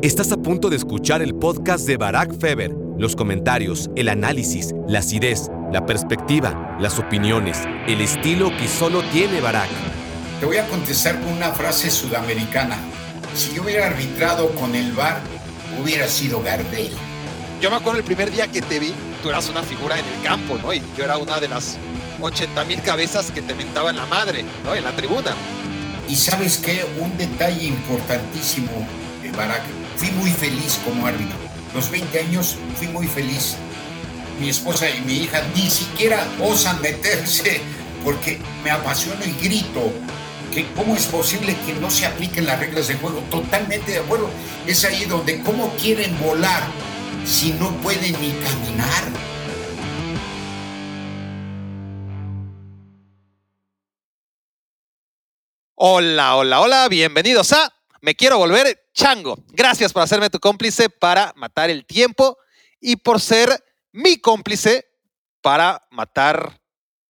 Estás a punto de escuchar el podcast de Barack Feber. Los comentarios, el análisis, la acidez, la perspectiva, las opiniones, el estilo que solo tiene Barack. Te voy a contestar con una frase sudamericana. Si yo hubiera arbitrado con el VAR, hubiera sido Gardel. Yo me acuerdo el primer día que te vi, tú eras una figura en el campo, ¿no? Y yo era una de las 80 mil cabezas que te mentaban la madre, ¿no? En la tribuna. Y sabes qué, un detalle importantísimo, de Barack, fui muy feliz como árbitro. Los 20 años fui muy feliz. Mi esposa y mi hija ni siquiera osan meterse porque me apasiono y grito que cómo es posible que no se apliquen las reglas de juego. Totalmente de acuerdo. Es ahí donde cómo quieren volar si no pueden ni caminar. Hola, hola, hola, bienvenidos a Me Quiero Volver Chango. Gracias por hacerme tu cómplice para matar el tiempo y por ser mi cómplice para matar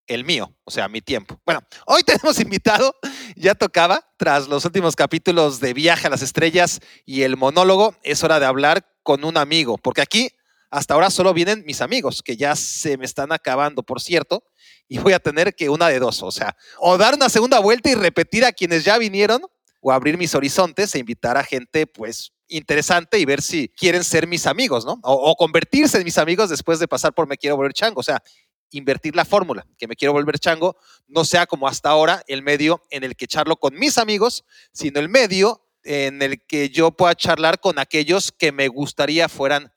el mío, o sea, mi tiempo. Bueno, hoy tenemos invitado, ya tocaba, tras los últimos capítulos de Viaje a las Estrellas y el monólogo, es hora de hablar con un amigo, porque aquí hasta ahora solo vienen mis amigos, que ya se me están acabando, por cierto, y voy a tener que una de dos, o sea, o dar una segunda vuelta y repetir a quienes ya vinieron, o abrir mis horizontes e invitar a gente, pues, interesante y ver si quieren ser mis amigos, ¿no? O, o convertirse en mis amigos después de pasar por Me Quiero Volver Chango, o sea, invertir la fórmula, que Me Quiero Volver Chango no sea como hasta ahora el medio en el que charlo con mis amigos, sino el medio en el que yo pueda charlar con aquellos que me gustaría fueran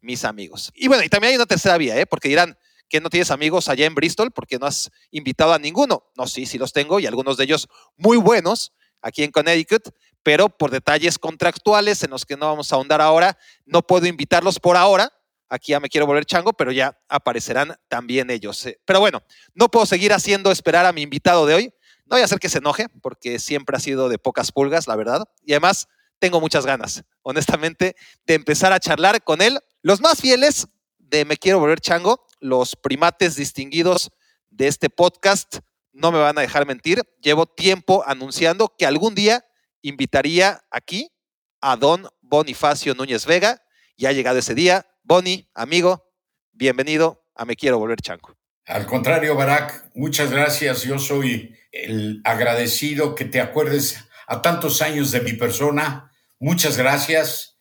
mis amigos. Y bueno, y también hay una tercera vía, ¿eh? porque dirán que no tienes amigos allá en Bristol porque no has invitado a ninguno. No, sí, sí los tengo y algunos de ellos muy buenos aquí en Connecticut, pero por detalles contractuales en los que no vamos a ahondar ahora, no puedo invitarlos por ahora. Aquí ya me quiero volver chango, pero ya aparecerán también ellos. ¿eh? Pero bueno, no puedo seguir haciendo esperar a mi invitado de hoy. No voy a hacer que se enoje, porque siempre ha sido de pocas pulgas, la verdad. Y además, tengo muchas ganas, honestamente, de empezar a charlar con él. Los más fieles de Me Quiero Volver Chango, los primates distinguidos de este podcast, no me van a dejar mentir. Llevo tiempo anunciando que algún día invitaría aquí a don Bonifacio Núñez Vega. Ya ha llegado ese día. Boni, amigo, bienvenido a Me Quiero Volver Chango. Al contrario, Barack, muchas gracias. Yo soy el agradecido que te acuerdes a tantos años de mi persona. Muchas gracias.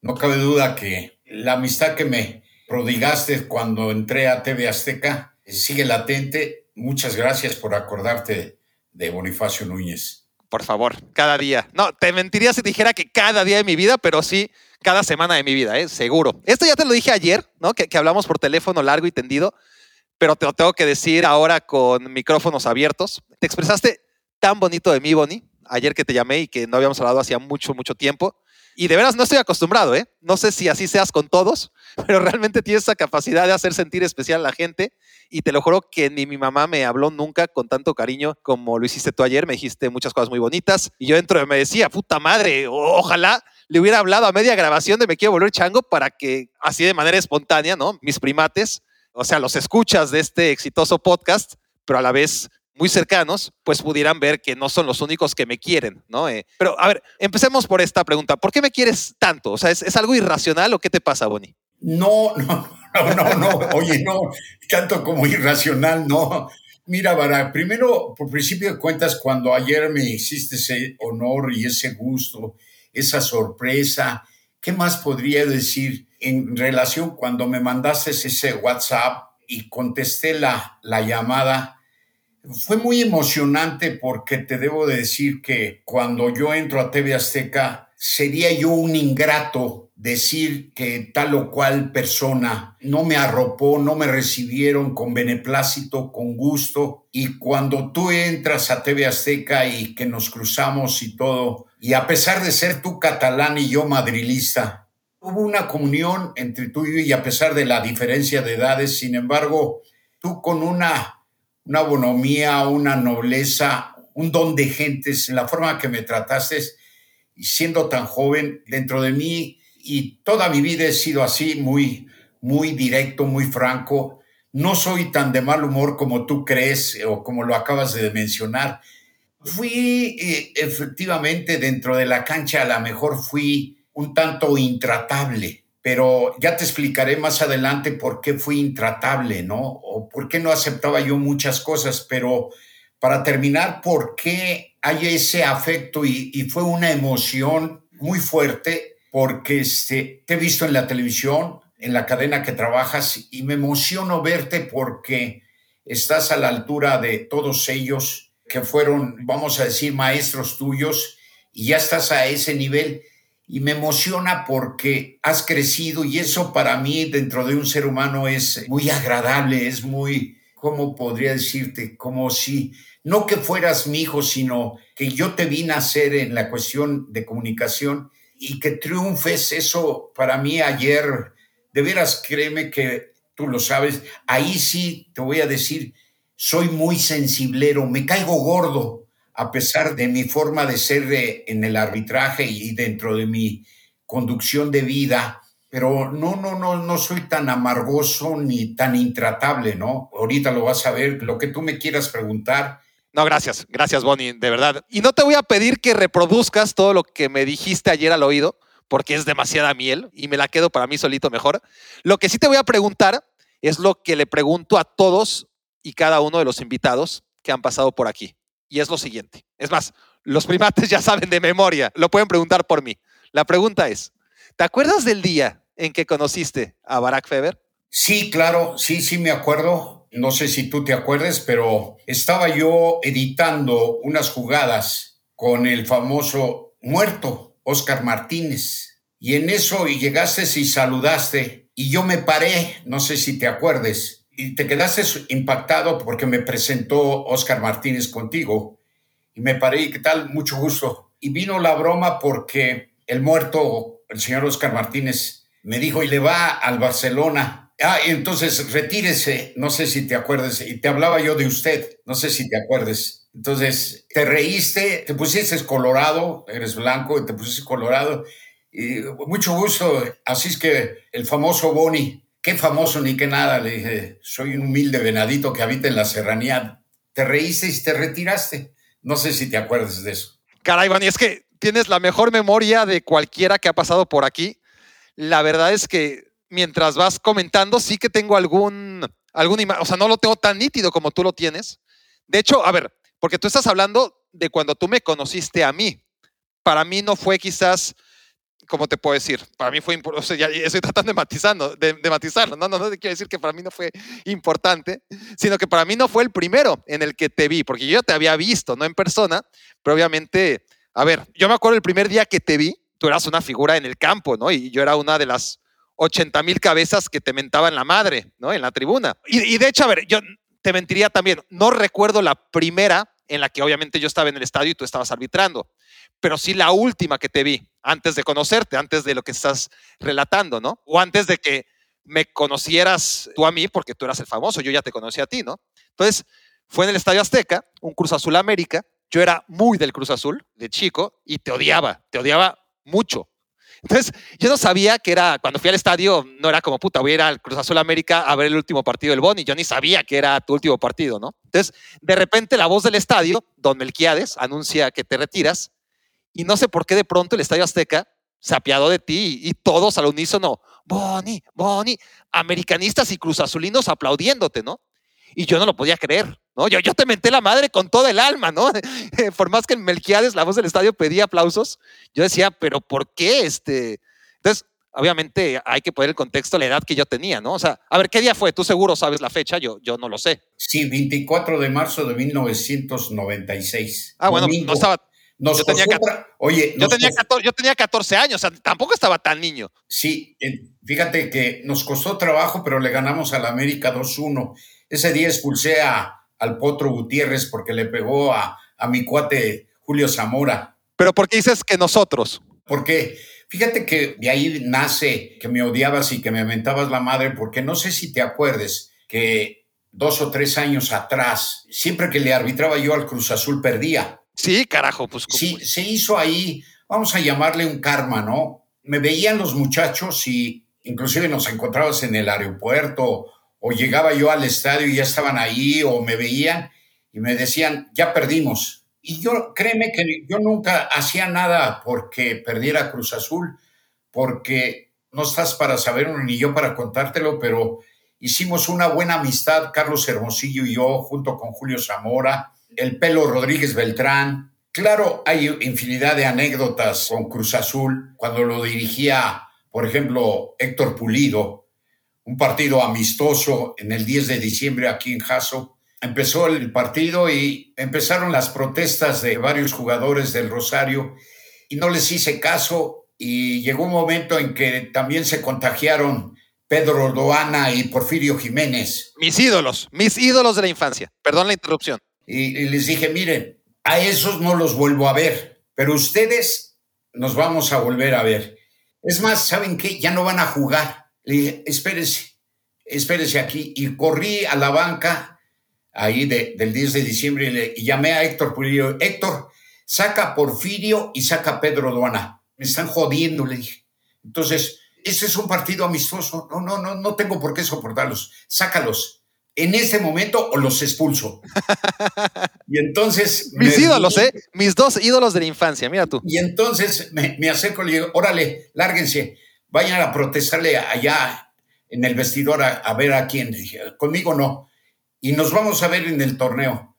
No cabe duda que la amistad que me prodigaste cuando entré a TV Azteca sigue latente. Muchas gracias por acordarte de Bonifacio Núñez. Por favor, cada día. No, te mentiría si dijera que cada día de mi vida, pero sí cada semana de mi vida, ¿eh? seguro. Esto ya te lo dije ayer, ¿no? Que, que hablamos por teléfono largo y tendido, pero te lo tengo que decir ahora con micrófonos abiertos. Te expresaste tan bonito de mí, Bonnie, ayer que te llamé y que no habíamos hablado hacía mucho, mucho tiempo. Y de veras no estoy acostumbrado, ¿eh? No sé si así seas con todos, pero realmente tienes esa capacidad de hacer sentir especial a la gente. Y te lo juro que ni mi mamá me habló nunca con tanto cariño como lo hiciste tú ayer. Me dijiste muchas cosas muy bonitas. Y yo dentro me decía, puta madre, ojalá le hubiera hablado a media grabación de Me Quiero Volver Chango para que, así de manera espontánea, ¿no? Mis primates, o sea, los escuchas de este exitoso podcast, pero a la vez muy cercanos, pues pudieran ver que no son los únicos que me quieren, ¿no? Eh, pero a ver, empecemos por esta pregunta. ¿Por qué me quieres tanto? O sea, ¿es, es algo irracional o qué te pasa, Bonnie? No, no, no, no, no. Oye, no, tanto como irracional, no. Mira, Bara, primero, por principio de cuentas, cuando ayer me hiciste ese honor y ese gusto, esa sorpresa, ¿qué más podría decir en relación cuando me mandaste ese WhatsApp y contesté la, la llamada? Fue muy emocionante porque te debo de decir que cuando yo entro a TV Azteca, sería yo un ingrato decir que tal o cual persona no me arropó, no me recibieron con beneplácito, con gusto. Y cuando tú entras a TV Azteca y que nos cruzamos y todo, y a pesar de ser tú catalán y yo madrilista, hubo una comunión entre tú y yo y a pesar de la diferencia de edades, sin embargo, tú con una una bonomía, una nobleza, un don de gentes, la forma que me trataste y siendo tan joven dentro de mí y toda mi vida he sido así, muy, muy directo, muy franco. No soy tan de mal humor como tú crees o como lo acabas de mencionar. Fui eh, efectivamente dentro de la cancha, a lo mejor fui un tanto intratable, pero ya te explicaré más adelante por qué fui intratable, ¿no? O por qué no aceptaba yo muchas cosas, pero para terminar, por qué hay ese afecto y, fue una emoción muy fuerte porque este, te he visto en la televisión, en la cadena que trabajas y me emociono verte porque estás a la altura de todos ellos que fueron, vamos a decir, maestros tuyos y ya estás a ese nivel y me emociona porque has crecido y eso para mí dentro de un ser humano es muy agradable, es muy, ¿cómo podría decirte? Como si no que fueras mi hijo, sino que yo te vi nacer en la cuestión de comunicación y que triunfes. Eso para mí ayer, de veras, créeme que tú lo sabes, ahí sí te voy a decir, soy muy sensiblero, me caigo gordo a pesar de mi forma de ser en el arbitraje y dentro de mi conducción de vida, pero no, no, no, no soy tan amargoso ni tan intratable, ¿no? Ahorita lo vas a ver, lo que tú me quieras preguntar, no, gracias, gracias Bonnie, de verdad. Y no te voy a pedir que reproduzcas todo lo que me dijiste ayer al oído, porque es demasiada miel y me la quedo para mí solito mejor. Lo que sí te voy a preguntar es lo que le pregunto a todos y cada uno de los invitados que han pasado por aquí. Y es lo siguiente. Es más, los primates ya saben de memoria, lo pueden preguntar por mí. La pregunta es, ¿te acuerdas del día en que conociste a Barack Feber? Sí, claro, sí, sí me acuerdo no sé si tú te acuerdes, pero estaba yo editando unas jugadas con el famoso muerto, Oscar Martínez. Y en eso llegaste y saludaste y yo me paré, no sé si te acuerdes, y te quedaste impactado porque me presentó Oscar Martínez contigo. Y me paré, y ¿qué tal? Mucho gusto. Y vino la broma porque el muerto, el señor Oscar Martínez, me dijo, y le va al Barcelona Ah, entonces retírese, no sé si te acuerdes, y te hablaba yo de usted, no sé si te acuerdes. Entonces, te reíste, te pusiste colorado, eres blanco y te pusiste colorado. Y mucho gusto. Así es que el famoso Boni, qué famoso ni qué nada, le dije, soy un humilde venadito que habita en la serranía. Te reíste y te retiraste. No sé si te acuerdas de eso. Caray, Boni, es que tienes la mejor memoria de cualquiera que ha pasado por aquí. La verdad es que mientras vas comentando, sí que tengo algún, algún o sea, no lo tengo tan nítido como tú lo tienes. De hecho, a ver, porque tú estás hablando de cuando tú me conociste a mí. Para mí no fue quizás, ¿cómo te puedo decir? Para mí fue o sea, ya estoy tratando de, matizando, de, matizarlo, no, no, no quiero decir que para mí no fue importante, sino que para mí no fue el primero en el que te vi, porque yo ya te había visto, no en persona, pero obviamente, a ver, yo me acuerdo el primer día que te vi, tú eras una figura en el campo, ¿no? Y yo era una de las 80 mil cabezas que te mentaban la madre, ¿no? En la tribuna. Y, de hecho, a ver, yo te mentiría también, no recuerdo la primera en la que obviamente yo estaba en el estadio y tú estabas arbitrando, pero sí la última que te vi, antes de conocerte, antes de lo que estás relatando, ¿no? O antes de que me conocieras tú a mí, porque tú eras el famoso, yo ya te conocí a ti, ¿no? Entonces, fue en el Estadio Azteca, un Cruz Azul América, yo era muy del Cruz Azul, de chico, y te odiaba, te odiaba mucho. Entonces, yo no sabía que era, cuando fui al estadio, no era como, puta, voy a ir al Cruz Azul América a ver el último partido del Boni. Yo ni sabía que era tu último partido, ¿no? Entonces, de repente, la voz del estadio, Don Melquiades, anuncia que te retiras. Y no sé por qué de pronto el Estadio Azteca se apiadó de ti y, todos al unísono, Boni, Boni, americanistas y cruzazulinos aplaudiéndote, ¿no? Y yo no lo podía creer. ¿no? Yo, yo te menté la madre con todo el alma, ¿no? Por más que en Melquiades, la voz del estadio, pedía aplausos, yo decía, pero ¿por qué este? Entonces, obviamente hay que poner el contexto, la edad que yo tenía, ¿no? O sea, a ver, ¿qué día fue? Tú seguro sabes la fecha, yo, yo no lo sé. Sí, 24 de marzo de 1996. Ah, bueno, no estaba... yo, tenía, oye, yo, tenía 14, yo tenía 14 años, o sea, tampoco estaba tan niño. Sí, fíjate que nos costó trabajo, pero le ganamos al América 2-1. Ese día expulsé a, al Potro Gutiérrez porque le pegó a, a mi cuate Julio Zamora. Pero ¿por qué dices que nosotros? Porque fíjate que de ahí nace que me odiabas y que me aventabas la madre, porque no sé si te acuerdes que dos o tres años atrás, siempre que le arbitraba yo al Cruz Azul perdía. Sí, carajo, pues. Sí, se hizo ahí, vamos a llamarle un karma, ¿no? Me veían los muchachos y inclusive nos encontrabas en el aeropuerto o llegaba yo al estadio y ya estaban ahí o me veían y me decían, ya perdimos. Y yo, créeme que yo nunca hacía nada porque perdiera Cruz Azul. porque no estás para saberlo ni yo para contártelo, pero hicimos una buena amistad, Carlos Hermosillo y yo, junto con Julio Zamora, el Pelo Rodríguez Beltrán. Claro, hay infinidad de anécdotas con Cruz Azul, cuando lo dirigía, por ejemplo, Héctor Pulido, un partido amistoso en el 10 de diciembre aquí en Jaso. Empezó el partido y empezaron las protestas de varios jugadores del Rosario y no les hice caso y llegó un momento en que también se contagiaron Pedro Doana y Porfirio Jiménez. Mis ídolos, mis ídolos de la infancia. Perdón la interrupción. Y, les dije, miren, a esos no los vuelvo a ver, pero ustedes nos vamos a volver a ver. Es más, ¿saben qué? Ya no van a jugar. Le dije, espérese, espérese aquí. Y corrí a la banca ahí del 10 de diciembre y, le, llamé a Héctor Pulido. Héctor, saca Porfirio y saca Pedro Doana. Me están jodiendo, le dije. Entonces, ese es un partido amistoso. No, no, no, no tengo por qué soportarlos. Sácalos. En este momento o los expulso. y entonces. Mis ídolos, ¿eh? Mis dos ídolos de la infancia, mira tú. Y entonces me, me acerco y le digo, órale, lárguense, vayan a protestarle allá en el vestidor a, ver a quién. Dije, conmigo no. Y nos vamos a ver en el torneo.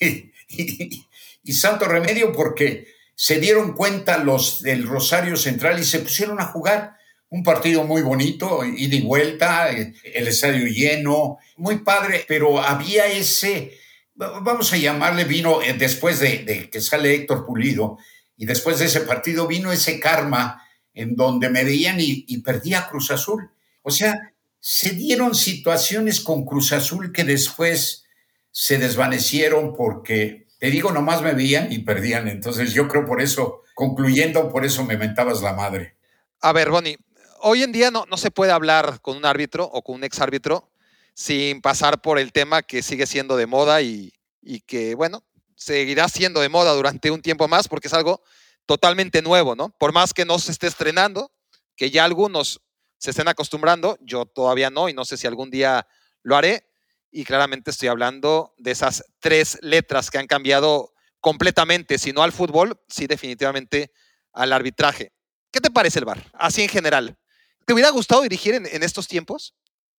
y santo remedio porque se dieron cuenta los del Rosario Central y se pusieron a jugar un partido muy bonito, ida y vuelta, el estadio lleno, muy padre, pero había ese, vamos a llamarle, vino eh, después de, que sale Héctor Pulido, y después de ese partido vino ese karma en donde me veían y, perdía Cruz Azul. O sea, se dieron situaciones con Cruz Azul que después se desvanecieron porque, te digo, nomás me veían y perdían. Entonces yo creo por eso, concluyendo, por eso me mentabas la madre. A ver, Bonnie, hoy en día no, no se puede hablar con un árbitro o con un exárbitro sin pasar por el tema que sigue siendo de moda y, y que, bueno, seguirá siendo de moda durante un tiempo más porque es algo totalmente nuevo, ¿no? Por más que no se esté estrenando, que ya algunos se estén acostumbrando, yo todavía no y no sé si algún día lo haré. Y claramente estoy hablando de esas tres letras que han cambiado completamente, si no al fútbol, sí definitivamente al arbitraje. ¿Qué te parece el VAR? Así en general. ¿Te hubiera gustado dirigir en, estos tiempos?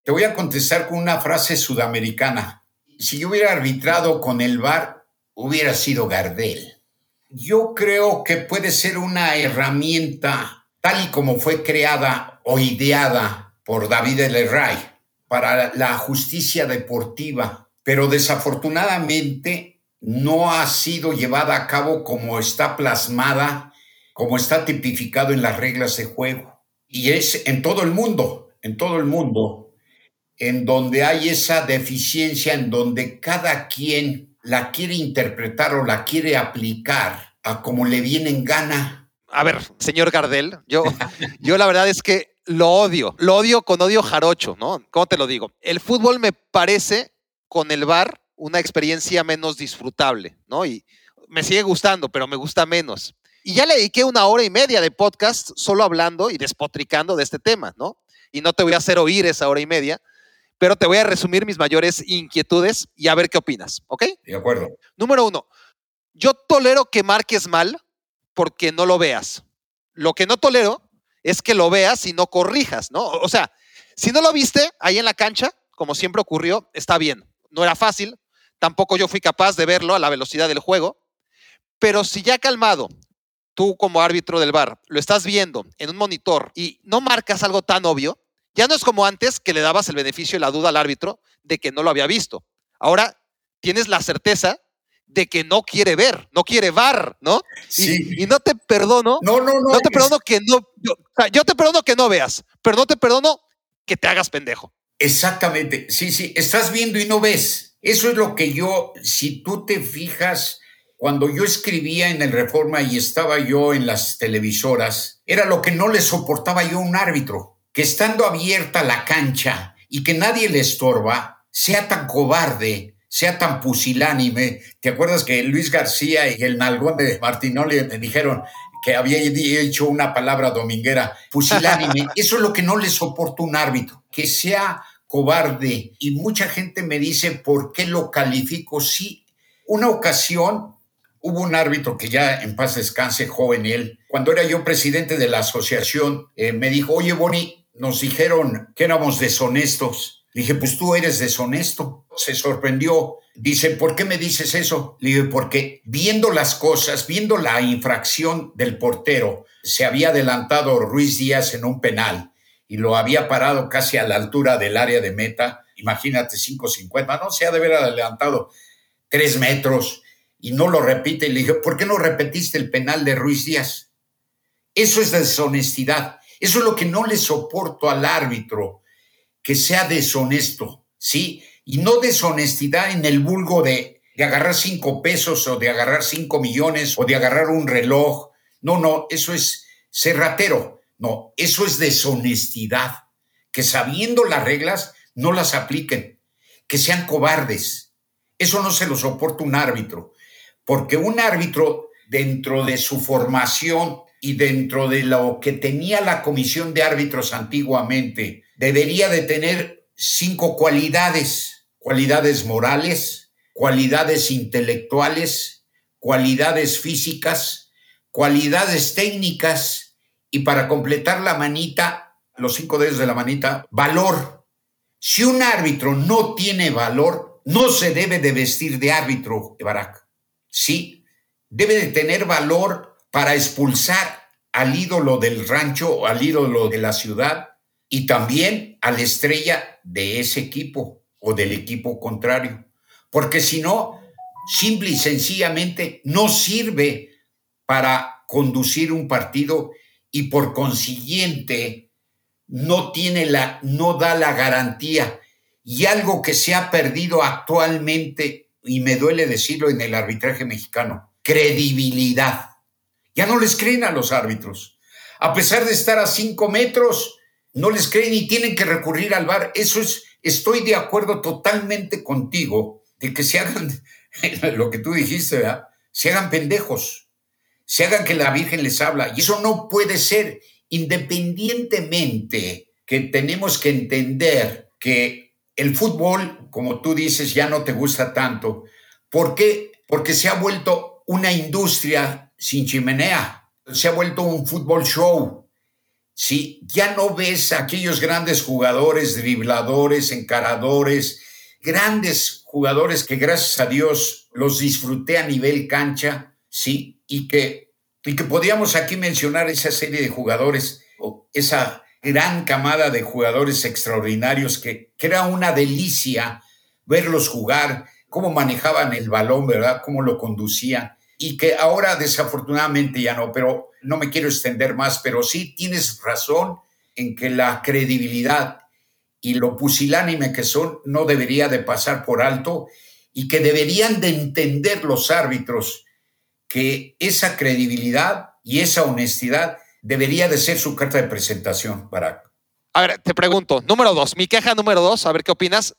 Te voy a contestar con una frase sudamericana. Si yo hubiera arbitrado con el VAR, hubiera sido Gardel. Yo creo que puede ser una herramienta tal y como fue creada o ideada por David El para la justicia deportiva, pero desafortunadamente no ha sido llevada a cabo como está plasmada, como está tipificado en las reglas de juego. Y es en todo el mundo, en todo el mundo, en donde hay esa deficiencia, en donde cada quien la quiere interpretar o la quiere aplicar a como le viene en gana. A ver, señor Gardel, yo, yo la verdad es que lo odio, lo odio con odio jarocho, ¿no? ¿Cómo te lo digo? El fútbol me parece con el bar una experiencia menos disfrutable, ¿no? Y me sigue gustando, pero me gusta menos. Y ya le dediqué una hora y media de podcast solo hablando y despotricando de este tema, ¿no? Y no te voy a hacer oír esa hora y media, pero te voy a resumir mis mayores inquietudes y a ver qué opinas, ¿ok? De acuerdo. Número uno, yo tolero que marques mal porque no lo veas. Lo que no tolero es que lo veas y no corrijas, ¿no? O sea, si no lo viste ahí en la cancha, como siempre ocurrió, está bien. No era fácil, tampoco yo fui capaz de verlo a la velocidad del juego, pero si ya calmado tú como árbitro del bar lo estás viendo en un monitor y no marcas algo tan obvio, ya no es como antes que le dabas el beneficio y la duda al árbitro de que no lo había visto. Ahora tienes la certeza de que no quiere ver, no quiere bar, ¿no? Sí. Y, no te perdono. No, no, no. No te perdono que no. Yo, yo te perdono que no veas, pero no te perdono que te hagas pendejo. Exactamente. Sí, sí. Estás viendo y no ves. Eso es lo que yo, si tú te fijas, cuando yo escribía en el Reforma y estaba yo en las televisoras, era lo que no le soportaba yo a un árbitro, que estando abierta la cancha y que nadie le estorba, sea tan cobarde, sea tan pusilánime. ¿Te acuerdas que Luis García y el nalgón de Martinoli me dijeron que había dicho una palabra dominguera, pusilánime? Eso es lo que no le soporta un árbitro, que sea cobarde. Y mucha gente me dice, ¿por qué lo califico? Sí, una ocasión hubo un árbitro que ya en paz descanse, joven él, cuando era yo presidente de la asociación, eh, me dijo, oye, Boni, nos dijeron que éramos deshonestos. dije, pues tú eres deshonesto. Se sorprendió. Dice, ¿por qué me dices eso? Le dije, porque viendo las cosas, viendo la infracción del portero, se había adelantado Ruiz Díaz en un penal y lo había parado casi a la altura del área de meta. Imagínate, 5.50, no se ha de haber adelantado tres metros y no lo repite. Le dije, ¿por qué no repetiste el penal de Ruiz Díaz? Eso es deshonestidad. Eso es lo que no le soporto al árbitro, que sea deshonesto, ¿sí? Y no deshonestidad en el vulgo de, de agarrar cinco pesos o de agarrar cinco millones o de agarrar un reloj. No, no, eso es ser ratero. No, eso es deshonestidad. Que sabiendo las reglas no las apliquen, que sean cobardes. Eso no se lo soporta un árbitro, porque un árbitro dentro de su formación y dentro de lo que tenía la comisión de árbitros antiguamente, debería de tener cinco cualidades, cualidades morales, cualidades intelectuales, cualidades físicas, cualidades técnicas y para completar la manita, los cinco dedos de la manita, valor. Si un árbitro no tiene valor, no se debe de vestir de árbitro, Barak. Sí, debe de tener valor para expulsar al ídolo del rancho, al ídolo de la ciudad y también a la estrella de ese equipo o del equipo contrario. Porque si no, simple y sencillamente no sirve para conducir un partido y por consiguiente no tiene la no da la garantía y algo que se ha perdido actualmente y me duele decirlo en el arbitraje mexicano, credibilidad. Ya no les creen a los árbitros. A pesar de estar a cinco metros, no les creen y tienen que recurrir al bar. Eso es, estoy de acuerdo totalmente contigo de que se hagan lo que tú dijiste, ¿verdad? Se hagan pendejos, se hagan que la Virgen les habla. Y eso no puede ser, independientemente que tenemos que entender que el fútbol, como tú dices, ya no te gusta tanto. ¿Por qué? Porque se ha vuelto una industria sin chimenea. Se ha vuelto un fútbol show. Sí, ya no ves a aquellos grandes jugadores, dribladores, encaradores, grandes jugadores que gracias a Dios los disfruté a nivel cancha, sí, y que, y que podíamos aquí mencionar esa serie de jugadores, o esa gran camada de jugadores extraordinarios que, que era una delicia verlos jugar, cómo manejaban el balón, ¿verdad? Cómo lo conducían y que ahora desafortunadamente ya no, pero no me quiero extender más, pero sí tienes razón en que la credibilidad y lo pusilánime que son no debería de pasar por alto y que deberían de entender los árbitros que esa credibilidad y esa honestidad debería de ser su carta de presentación, Barack. A ver, te pregunto, número dos, mi queja número dos, a ver qué opinas.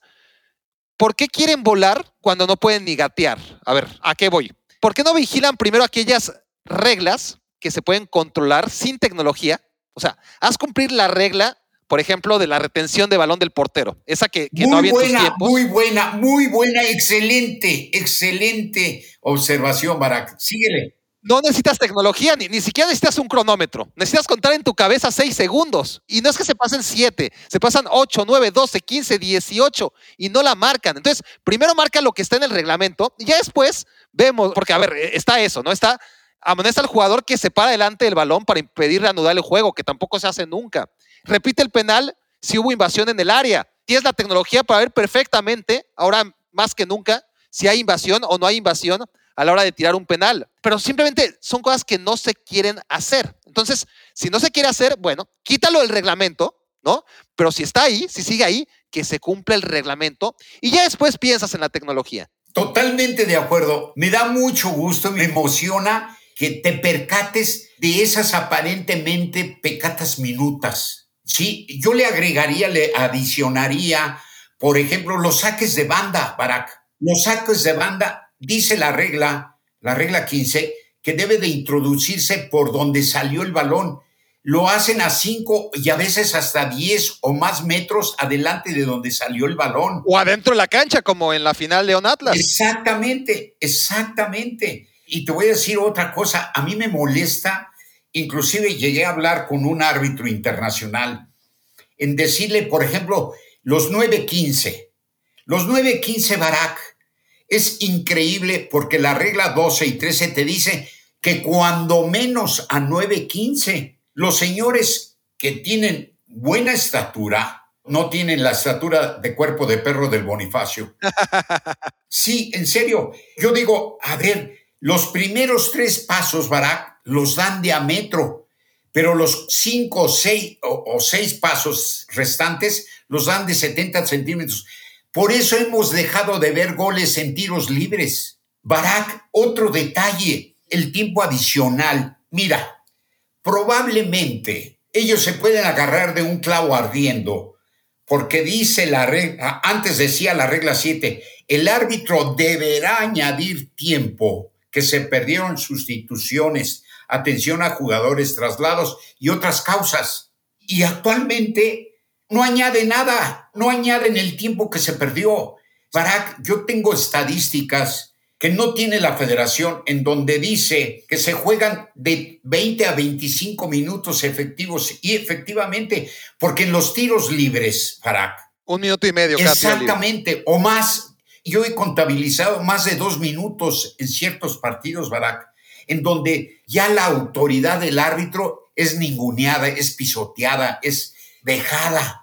¿Por qué quieren volar cuando no pueden ni gatear? A ver, ¿a qué voy? ¿Por qué no vigilan primero aquellas reglas que se pueden controlar sin tecnología? O sea, haz cumplir la regla, por ejemplo, de la retención de balón del portero. Esa que, muy no había buena, en tus tiempos. Muy buena, muy buena, excelente, excelente observación, Barak. Síguele. No necesitas tecnología, ni, ni siquiera necesitas un cronómetro. Necesitas contar en tu cabeza seis segundos. Y no es que se pasen siete, se pasan ocho, nueve, doce, quince, dieciocho y no la marcan. Entonces, primero marca lo que está en el reglamento y ya después vemos, porque a ver, eh, está eso, ¿no? Está, amonesta al jugador que se para delante del balón para impedir reanudar el juego, que tampoco se hace nunca. Repite el penal si hubo invasión en el área. Tienes la tecnología para ver perfectamente, ahora más que nunca, si hay invasión o no hay invasión a la hora de tirar un penal. Pero simplemente son cosas que no se quieren hacer. Entonces, si no se quiere hacer, bueno, quítalo del reglamento, ¿no? Pero si está ahí, si sigue ahí, que se cumpla el reglamento y ya después piensas en la tecnología. Totalmente de acuerdo. Me da mucho gusto, me emociona que te percates de esas aparentemente pecatas minutas. Sí, yo le agregaría, le adicionaría, por ejemplo, los saques de banda, Barak. Los saques de banda, dice la regla, la regla 15, que debe de introducirse por donde salió el balón. Lo hacen a 5 y a veces hasta 10 o más metros adelante de donde salió el balón. O adentro de la cancha, como en la final de On Atlas. Exactamente, exactamente. Y te voy a decir otra cosa, a mí me molesta inclusive llegué a hablar con un árbitro internacional en decirle, por ejemplo, los 9.15. Los 9.15, Barak, es increíble porque la regla 12 y 13 te dice que cuando menos a 9.15, los señores que tienen buena estatura, no tienen la estatura de cuerpo de perro del Bonifacio. Sí, en serio, yo digo, a ver, los primeros tres pasos, Barak, los dan de a metro, pero los cinco o seis, o, seis pasos restantes los dan de 70 centímetros. Por eso hemos dejado de ver goles en tiros libres. Barak, otro detalle, el tiempo adicional. Mira, probablemente ellos se pueden agarrar de un clavo ardiendo, porque dice la regla, antes decía la regla 7, el árbitro deberá añadir tiempo que se perdieron sustituciones, atención a jugadores, traslados y otras causas. Y actualmente no añade nada, no añaden el tiempo que se perdió. Barak, yo tengo estadísticas que no tiene la federación en donde dice que se juegan de 20 a 25 minutos efectivos y efectivamente, porque en los tiros libres, Barak. Un minuto y medio. Exactamente, o más. Yo he contabilizado más de dos minutos en ciertos partidos, Barak, en donde ya la autoridad del árbitro es ninguneada, es pisoteada, es dejada.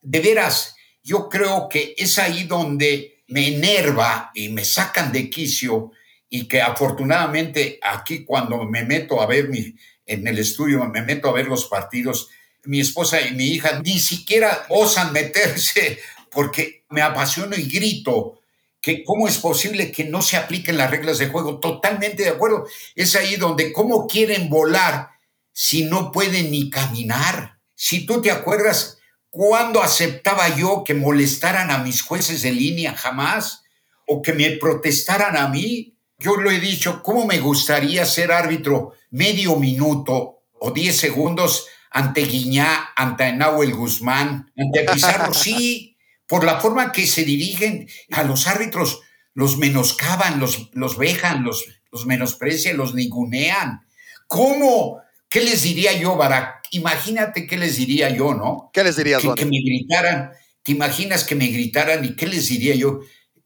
De veras, yo creo que es ahí donde me enerva y me sacan de quicio y que afortunadamente aquí cuando me meto a ver mi, en el estudio, me meto a ver los partidos, mi esposa y mi hija ni siquiera osan meterse porque me apasiono y grito que cómo es posible que no se apliquen las reglas de juego. Totalmente de acuerdo. Es ahí donde cómo quieren volar si no pueden ni caminar. Si tú te acuerdas, ¿cuándo aceptaba yo que molestaran a mis jueces de línea? Jamás. O que me protestaran a mí. Yo lo he dicho, ¿cómo me gustaría ser árbitro medio minuto o diez segundos ante Guiñá, ante Nahuel Guzmán, ante Pizarro? Sí, por la forma que se dirigen a los árbitros, los menoscaban, los, los vejan, los, los menosprecian, los ningunean. ¿Cómo? ¿Qué les diría yo, Barak? Imagínate qué les diría yo, ¿no? ¿Qué les dirías, que, que me gritaran. ¿Te imaginas que me gritaran y qué les diría yo?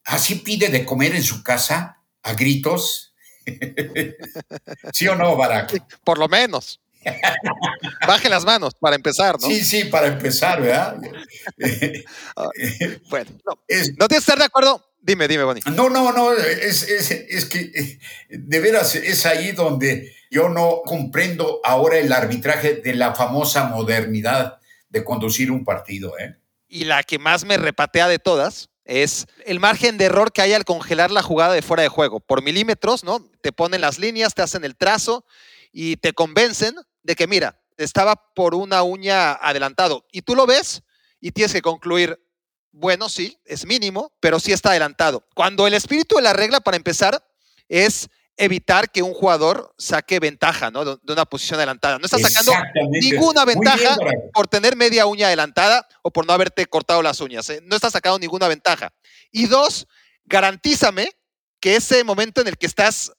¿Así pide de comer en su casa? ¿A gritos? ¿Sí o no, Barak? por lo menos. Baje las manos para empezar, ¿no? Sí, sí, para empezar, ¿verdad? Ah, bueno, no, no tienes que estar de acuerdo. Dime, dime, Bonnie. No, no, no, es, es, es, que de veras es ahí donde yo no comprendo ahora el arbitraje de la famosa modernidad de conducir un partido. ¿eh? Y la que más me repatea de todas es el margen de error que hay al congelar la jugada de fuera de juego. Por milímetros, ¿no? Te ponen las líneas, te hacen el trazo y te convencen de que, mira, estaba por una uña adelantado. Y tú lo ves y tienes que concluir, bueno, sí, es mínimo, pero sí está adelantado. Cuando el espíritu de la regla, para empezar, es evitar que un jugador saque ventaja ¿no? de una posición adelantada. No está sacando ninguna ventaja por tener media uña adelantada o por no haberte cortado las uñas. ¿eh? No está sacando ninguna ventaja. Y dos, garantízame que ese momento en el que estás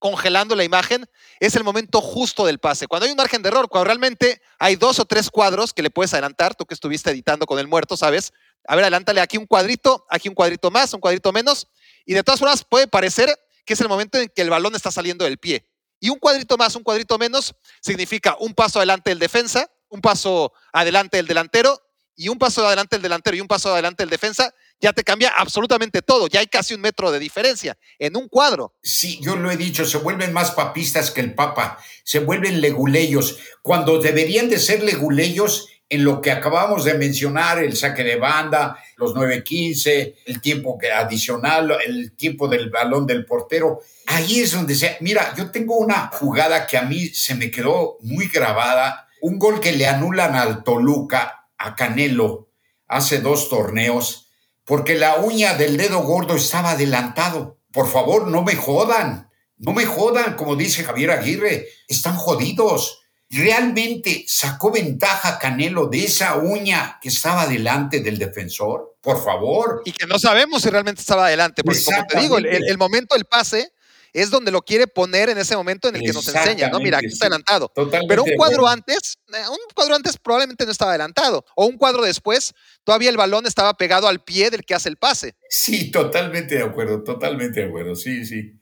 congelando la imagen es el momento justo del pase. Cuando hay un margen de error, cuando realmente hay dos o tres cuadros que le puedes adelantar, tú que estuviste editando con el muerto, ¿sabes? A ver, adelántale aquí un cuadrito, aquí un cuadrito más, un cuadrito menos. Y de todas formas puede parecer que es el momento en que el balón está saliendo del pie. Y un cuadrito más, un cuadrito menos, significa un paso adelante del defensa, un paso adelante del delantero y un paso adelante del delantero y un paso adelante del defensa, ya te cambia absolutamente todo. Ya hay casi un metro de diferencia en un cuadro. Sí, yo lo he dicho, se vuelven más papistas que el Papa, se vuelven leguleyos, cuando deberían de ser leguleyos en lo que acabamos de mencionar, el saque de banda, los 9-15, el tiempo adicional, el tiempo del balón del portero. Ahí es donde se... Mira, yo tengo una jugada que a mí se me quedó muy grabada, un gol que le anulan al Toluca, a Canelo, hace dos torneos, porque la uña del dedo gordo estaba adelantado. Por favor, no me jodan, no me jodan, como dice Javier Aguirre, están jodidos ¿Realmente sacó ventaja Canelo de esa uña que estaba delante del defensor? Por favor. Y que no sabemos si realmente estaba delante, porque como te digo, el, momento del pase es donde lo quiere poner en ese momento en el que nos enseña, ¿no? Mira, aquí está adelantado. Pero un cuadro antes, eh, un cuadro antes probablemente no estaba adelantado. O un cuadro después, todavía el balón estaba pegado al pie del que hace el pase. Sí, totalmente de acuerdo, totalmente de acuerdo. Sí, sí.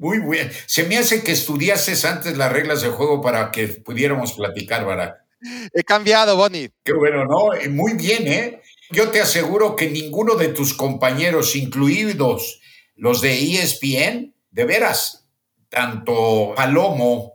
Muy bien. Se me hace que estudiases antes las reglas de juego para que pudiéramos platicar, Barak. He cambiado, Bonnie. Qué bueno, ¿no? Muy bien, ¿eh? Yo te aseguro que ninguno de tus compañeros, incluidos los de ESPN, de veras, tanto Palomo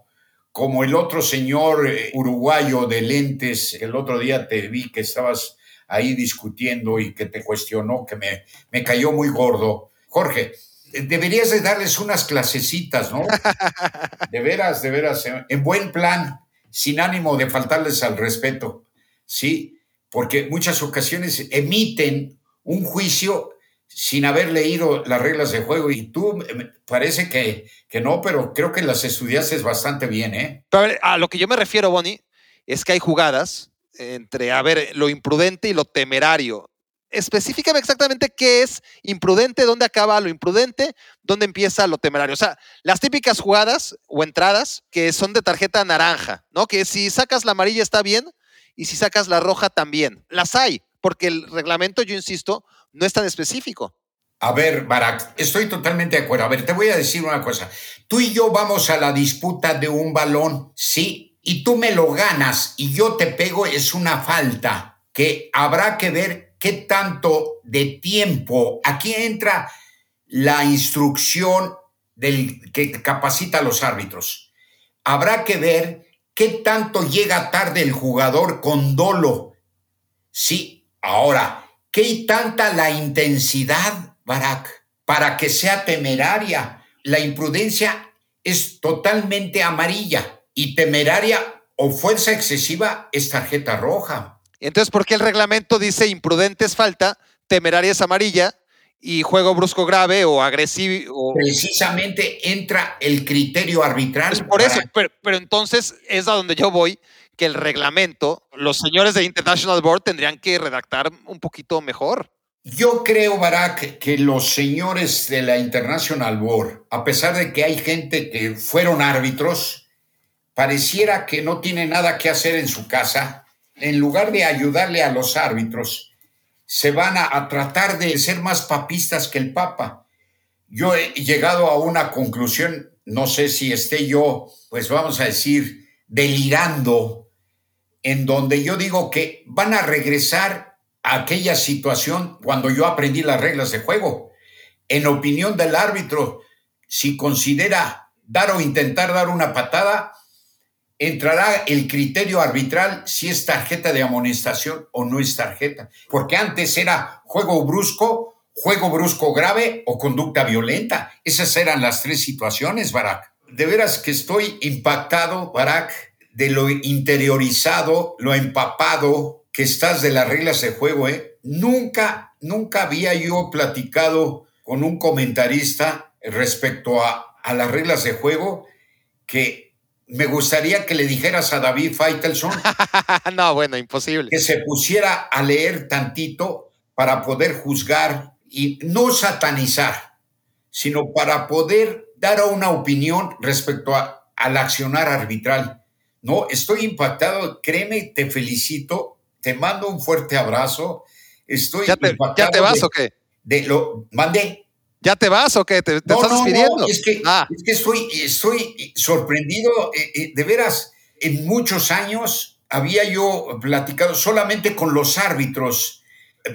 como el otro señor eh, uruguayo de lentes, el otro día te vi que estabas ahí discutiendo y que te cuestionó, que me, me cayó muy gordo. Jorge, deberías de darles unas clasecitas, ¿no? De veras, de veras, en buen plan, sin ánimo de faltarles al respeto, ¿sí? Porque muchas ocasiones emiten un juicio sin haber leído las reglas de juego y tú parece que, que no, pero creo que las estudiaste bastante bien, ¿eh? a lo que yo me refiero, Bonnie, es que hay jugadas entre, a ver, lo imprudente y lo temerario. Específicame exactamente qué es imprudente, dónde acaba lo imprudente, dónde empieza lo temerario. O sea, las típicas jugadas o entradas que son de tarjeta naranja, ¿no? Que si sacas la amarilla está bien y si sacas la roja también. Las hay, porque el reglamento, yo insisto, no es tan específico. A ver, Barak, estoy totalmente de acuerdo. A ver, te voy a decir una cosa. Tú y yo vamos a la disputa de un balón, sí, y tú me lo ganas y yo te pego, es una falta que habrá que ver qué tanto de tiempo. Aquí entra la instrucción del que capacita a los árbitros. Habrá que ver qué tanto llega tarde el jugador con dolo. Sí, ahora, ¿Qué tanta la intensidad, Barak, para que sea temeraria? La imprudencia es totalmente amarilla y temeraria o fuerza excesiva es tarjeta roja. Entonces, ¿por qué el reglamento dice imprudente es falta, temeraria es amarilla y juego brusco grave o agresivo? Precisamente entra el criterio arbitral. Es por eso, pero, pero entonces es a donde yo voy que el reglamento, los señores de International Board tendrían que redactar un poquito mejor. Yo creo, Barak, que los señores de la International Board, a pesar de que hay gente que fueron árbitros, pareciera que no tiene nada que hacer en su casa, en lugar de ayudarle a los árbitros, se van a, tratar de ser más papistas que el Papa. Yo he llegado a una conclusión, no sé si esté yo, pues vamos a decir, delirando en donde yo digo que van a regresar a aquella situación cuando yo aprendí las reglas de juego. En opinión del árbitro, si considera dar o intentar dar una patada, entrará el criterio arbitral si es tarjeta de amonestación o no es tarjeta. Porque antes era juego brusco, juego brusco grave o conducta violenta. Esas eran las tres situaciones, Barak. De veras que estoy impactado, Barak, de lo interiorizado, lo empapado que estás de las reglas de juego, ¿eh? Nunca, nunca había yo platicado con un comentarista respecto a, a las reglas de juego que me gustaría que le dijeras a David Feitelson. no, bueno, imposible. Que se pusiera a leer tantito para poder juzgar y no satanizar, sino para poder dar una opinión respecto a, al accionar arbitral. No, estoy impactado, créeme, te felicito, te mando un fuerte abrazo. Estoy ¿Ya te, ¿ya te vas o qué? De lo, mandé. ¿Ya te vas o qué? ¿Te, estás despidiendo? No, es que, ah. es que estoy, estoy sorprendido, eh, eh, de veras, en muchos años había yo platicado solamente con los árbitros,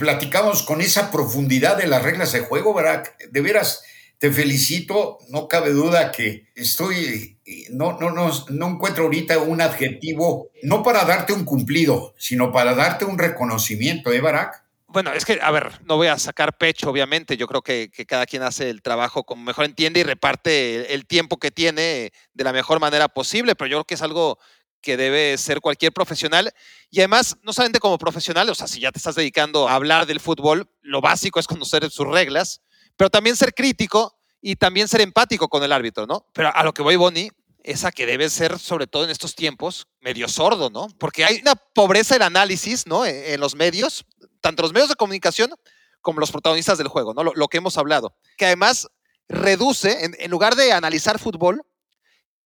platicamos con esa profundidad de las reglas de juego, ¿verdad? De veras, te felicito, no cabe duda que estoy, no, no, no, no encuentro ahorita un adjetivo, no para darte un cumplido, sino para darte un reconocimiento, ¿eh, Barak? Bueno, es que, a ver, no voy a sacar pecho, obviamente. Yo creo que, cada quien hace el trabajo como mejor entiende y reparte el, tiempo que tiene de la mejor manera posible, pero yo creo que es algo que debe ser cualquier profesional. Y además, no solamente como profesional, o sea, si ya te estás dedicando a hablar del fútbol, lo básico es conocer sus reglas pero también ser crítico y también ser empático con el árbitro, ¿no? Pero a lo que voy, Bonnie, es a que debe ser, sobre todo en estos tiempos, medio sordo, ¿no? Porque hay una pobreza del análisis, ¿no? E, en, los medios, tanto los medios de comunicación como los protagonistas del juego, ¿no? Lo, que hemos hablado. Que además reduce, en, lugar de analizar fútbol,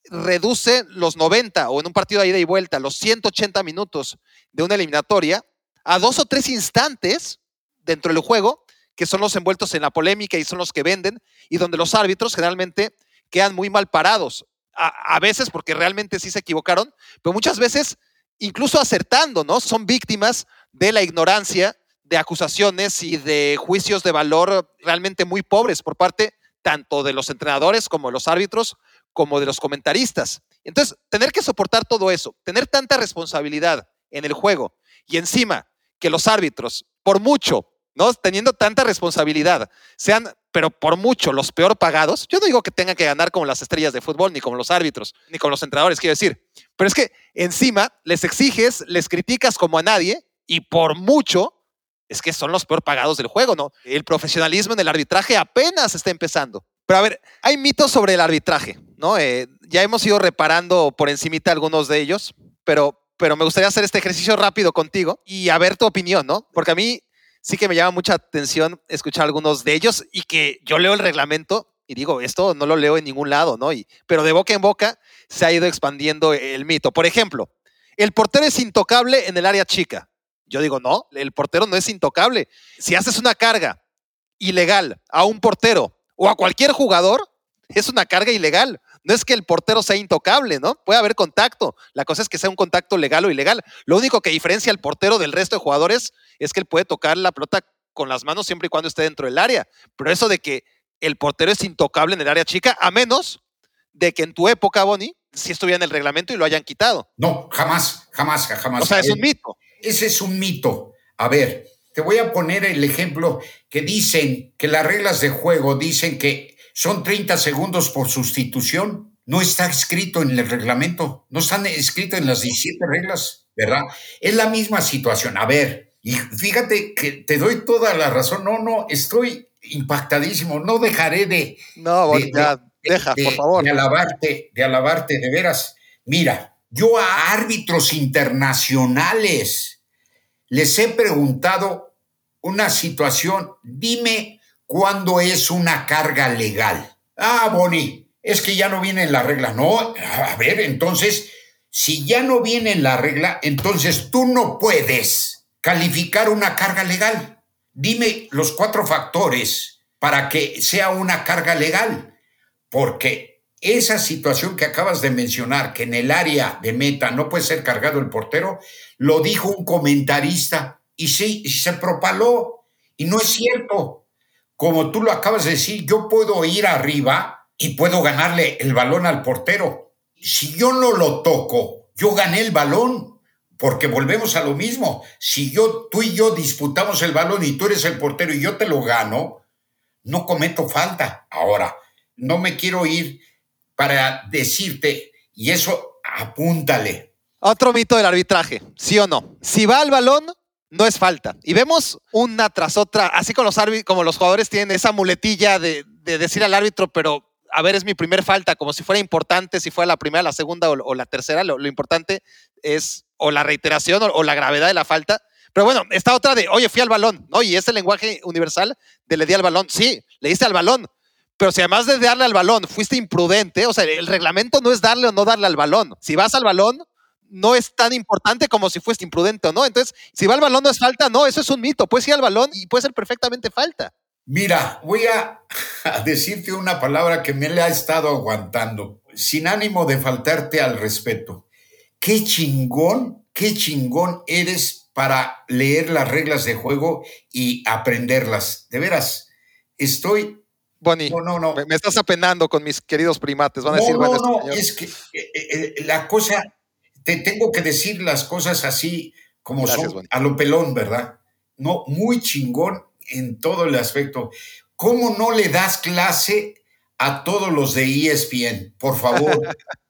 reduce los 90 o en un partido de ida y vuelta, los 180 minutos de una eliminatoria a dos o tres instantes dentro del juego que son los envueltos en la polémica y son los que venden y donde los árbitros generalmente quedan muy mal parados. A, a, veces porque realmente sí se equivocaron, pero muchas veces incluso acertando, ¿no? Son víctimas de la ignorancia, de acusaciones y de juicios de valor realmente muy pobres por parte tanto de los entrenadores como de los árbitros, como de los comentaristas. Entonces, tener que soportar todo eso, tener tanta responsabilidad en el juego y encima que los árbitros, por mucho, ¿no? Teniendo tanta responsabilidad, sean, pero por mucho, los peor pagados. Yo no digo que tengan que ganar como las estrellas de fútbol, ni como los árbitros, ni como los entrenadores, quiero decir. Pero es que encima les exiges, les criticas como a nadie y por mucho es que son los peor pagados del juego, ¿no? El profesionalismo en el arbitraje apenas está empezando. Pero a ver, hay mitos sobre el arbitraje, ¿no? Eh, ya hemos ido reparando por encimita algunos de ellos, pero, pero me gustaría hacer este ejercicio rápido contigo y a ver tu opinión, ¿no? Porque a mí sí que me llama mucha atención escuchar algunos de ellos y que yo leo el reglamento y digo, esto no lo leo en ningún lado, ¿no? Y, pero de boca en boca se ha ido expandiendo el mito. Por ejemplo, el portero es intocable en el área chica. Yo digo, no, el portero no es intocable. Si haces una carga ilegal a un portero o a cualquier jugador, es una carga ilegal. No es que el portero sea intocable, ¿no? Puede haber contacto. La cosa es que sea un contacto legal o ilegal. Lo único que diferencia al portero del resto de jugadores es que él puede tocar la pelota con las manos siempre y cuando esté dentro del área. Pero eso de que el portero es intocable en el área chica, a menos de que en tu época, Bonnie, si estuviera en el reglamento y lo hayan quitado. No, jamás, jamás, jamás. O sea, es un mito. Ese es un mito. A ver, te voy a poner el ejemplo que dicen que las reglas de juego dicen que son 30 segundos por sustitución. No está escrito en el reglamento, no están escritos en las 17 reglas, ¿verdad? Es la misma situación. A ver, y fíjate que te doy toda la razón. No, no, estoy impactadísimo. No dejaré de. No, ya, deja, por favor. De alabarte, de alabarte, de veras. Mira, yo a árbitros internacionales les he preguntado una situación, dime cuándo es una carga legal. Ah, Bonnie, es que ya no viene en la regla. No, a ver, entonces, si ya no viene en la regla, entonces tú no puedes calificar una carga legal. Dime los cuatro factores para que sea una carga legal, porque esa situación que acabas de mencionar, que en el área de meta no puede ser cargado el portero, lo dijo un comentarista y sí, se propaló. Y no es cierto. Como tú lo acabas de decir, yo puedo ir arriba y puedo ganarle el balón al portero. Si yo no lo toco, yo gané el balón, porque volvemos a lo mismo. Si yo, tú y yo disputamos el balón y tú eres el portero y yo te lo gano, no cometo falta. Ahora, no me quiero ir para decirte, y eso apúntale. Otro mito del arbitraje, ¿sí o no? Si va al balón, no es falta. Y vemos una tras otra, así como los, como los jugadores tienen esa muletilla de, decir al árbitro, pero a ver, es mi primer falta, como si fuera importante, si fuera la primera, la segunda o, la tercera, lo, importante es o la reiteración o, la gravedad de la falta. Pero bueno, está otra de, oye, fui al balón, ¿no? Y ese lenguaje universal de le di al balón. Sí, le diste al balón, pero si además de darle al balón fuiste imprudente, o sea, el reglamento no es darle o no darle al balón. Si vas al balón, no es tan importante como si fuiste imprudente o no. Entonces, si va al balón no es falta, no, eso es un mito. Puedes ir al balón y puede ser perfectamente falta. Mira, voy a, decirte una palabra que me le ha estado aguantando, sin ánimo de faltarte al respeto. Qué chingón, qué chingón eres para leer las reglas de juego y aprenderlas. De veras, estoy Bonnie, no, no, no. Me, estás apenando con mis queridos primates. Van a decir, no, no, es que eh, eh, la cosa, te tengo que decir las cosas así como son, a lo pelón, ¿verdad? No, muy chingón en todo el aspecto. ¿Cómo no le das clase a todos los de ESPN? Por favor.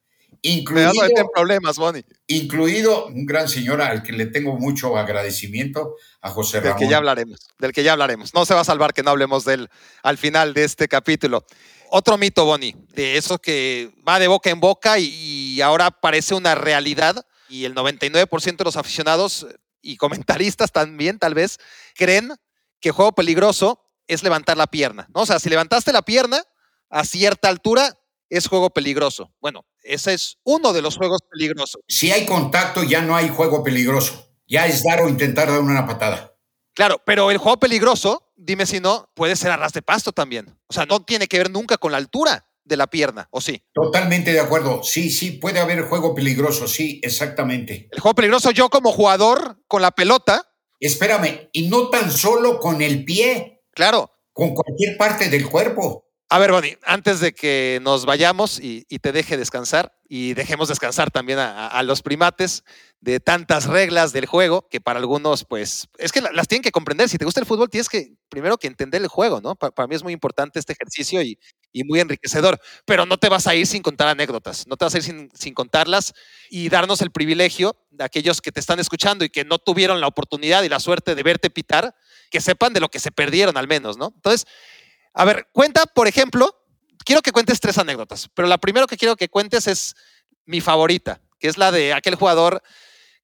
incluido, problemas, Bonnie. Incluido un gran señor al que le tengo mucho agradecimiento, a José Ramón. Del que ya hablaremos, del que ya hablaremos. No se va a salvar que no hablemos de él al final de este capítulo. Otro mito, Bonnie, de eso que va de boca en boca y, ahora parece una realidad y el 99% de los aficionados y comentaristas también tal vez creen que juego peligroso es levantar la pierna. ¿no? O sea, si levantaste la pierna, a cierta altura es juego peligroso. Bueno, ese es uno de los juegos peligrosos. Si hay contacto, ya no hay juego peligroso. Ya es dar o intentar dar una patada. Claro, pero el juego peligroso, dime si no, puede ser a ras de pasto también. O sea, no tiene que ver nunca con la altura de la pierna, ¿o sí? Totalmente de acuerdo. Sí, sí, puede haber juego peligroso, sí, exactamente. El juego peligroso, yo como jugador con la pelota. Espérame, y no tan solo con el pie. Claro. Con cualquier parte del cuerpo. A ver, Bonnie, antes de que nos vayamos y, te deje descansar y dejemos descansar también a, los primates de tantas reglas del juego que para algunos, pues, es que las tienen que comprender. Si te gusta el fútbol, tienes que primero que entender el juego, ¿no? Para, mí es muy importante este ejercicio y, muy enriquecedor, pero no te vas a ir sin contar anécdotas, no te vas a ir sin, sin contarlas y darnos el privilegio de aquellos que te están escuchando y que no tuvieron la oportunidad y la suerte de verte pitar, que sepan de lo que se perdieron al menos, ¿no? Entonces, a ver, cuenta, por ejemplo, quiero que cuentes tres anécdotas, pero la primera que quiero que cuentes es mi favorita, que es la de aquel jugador,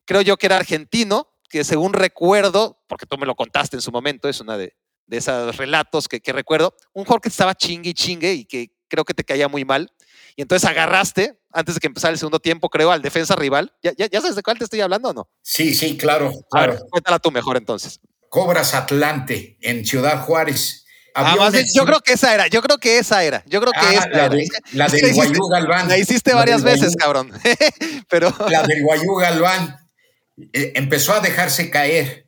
creo yo que era argentino, que según recuerdo, porque tú me lo contaste en su momento, es una de, esos relatos que, recuerdo, un jugador que estaba chingue y chingue y que creo que te caía muy mal. Y entonces agarraste, antes de que empezara el segundo tiempo, creo, al defensa rival. ¿Ya, ya, sabes de cuál te estoy hablando o no? Sí, sí, claro. A ver, cuéntala tú mejor entonces. Cobras Atlante en Ciudad Juárez. Ah, yo creo que esa era, yo creo que esa era, yo creo que ah, esa la, era. De, la del Guayú Galván. La hiciste varias veces, cabrón. Pero... La del Guayú Galván eh, empezó a dejarse caer.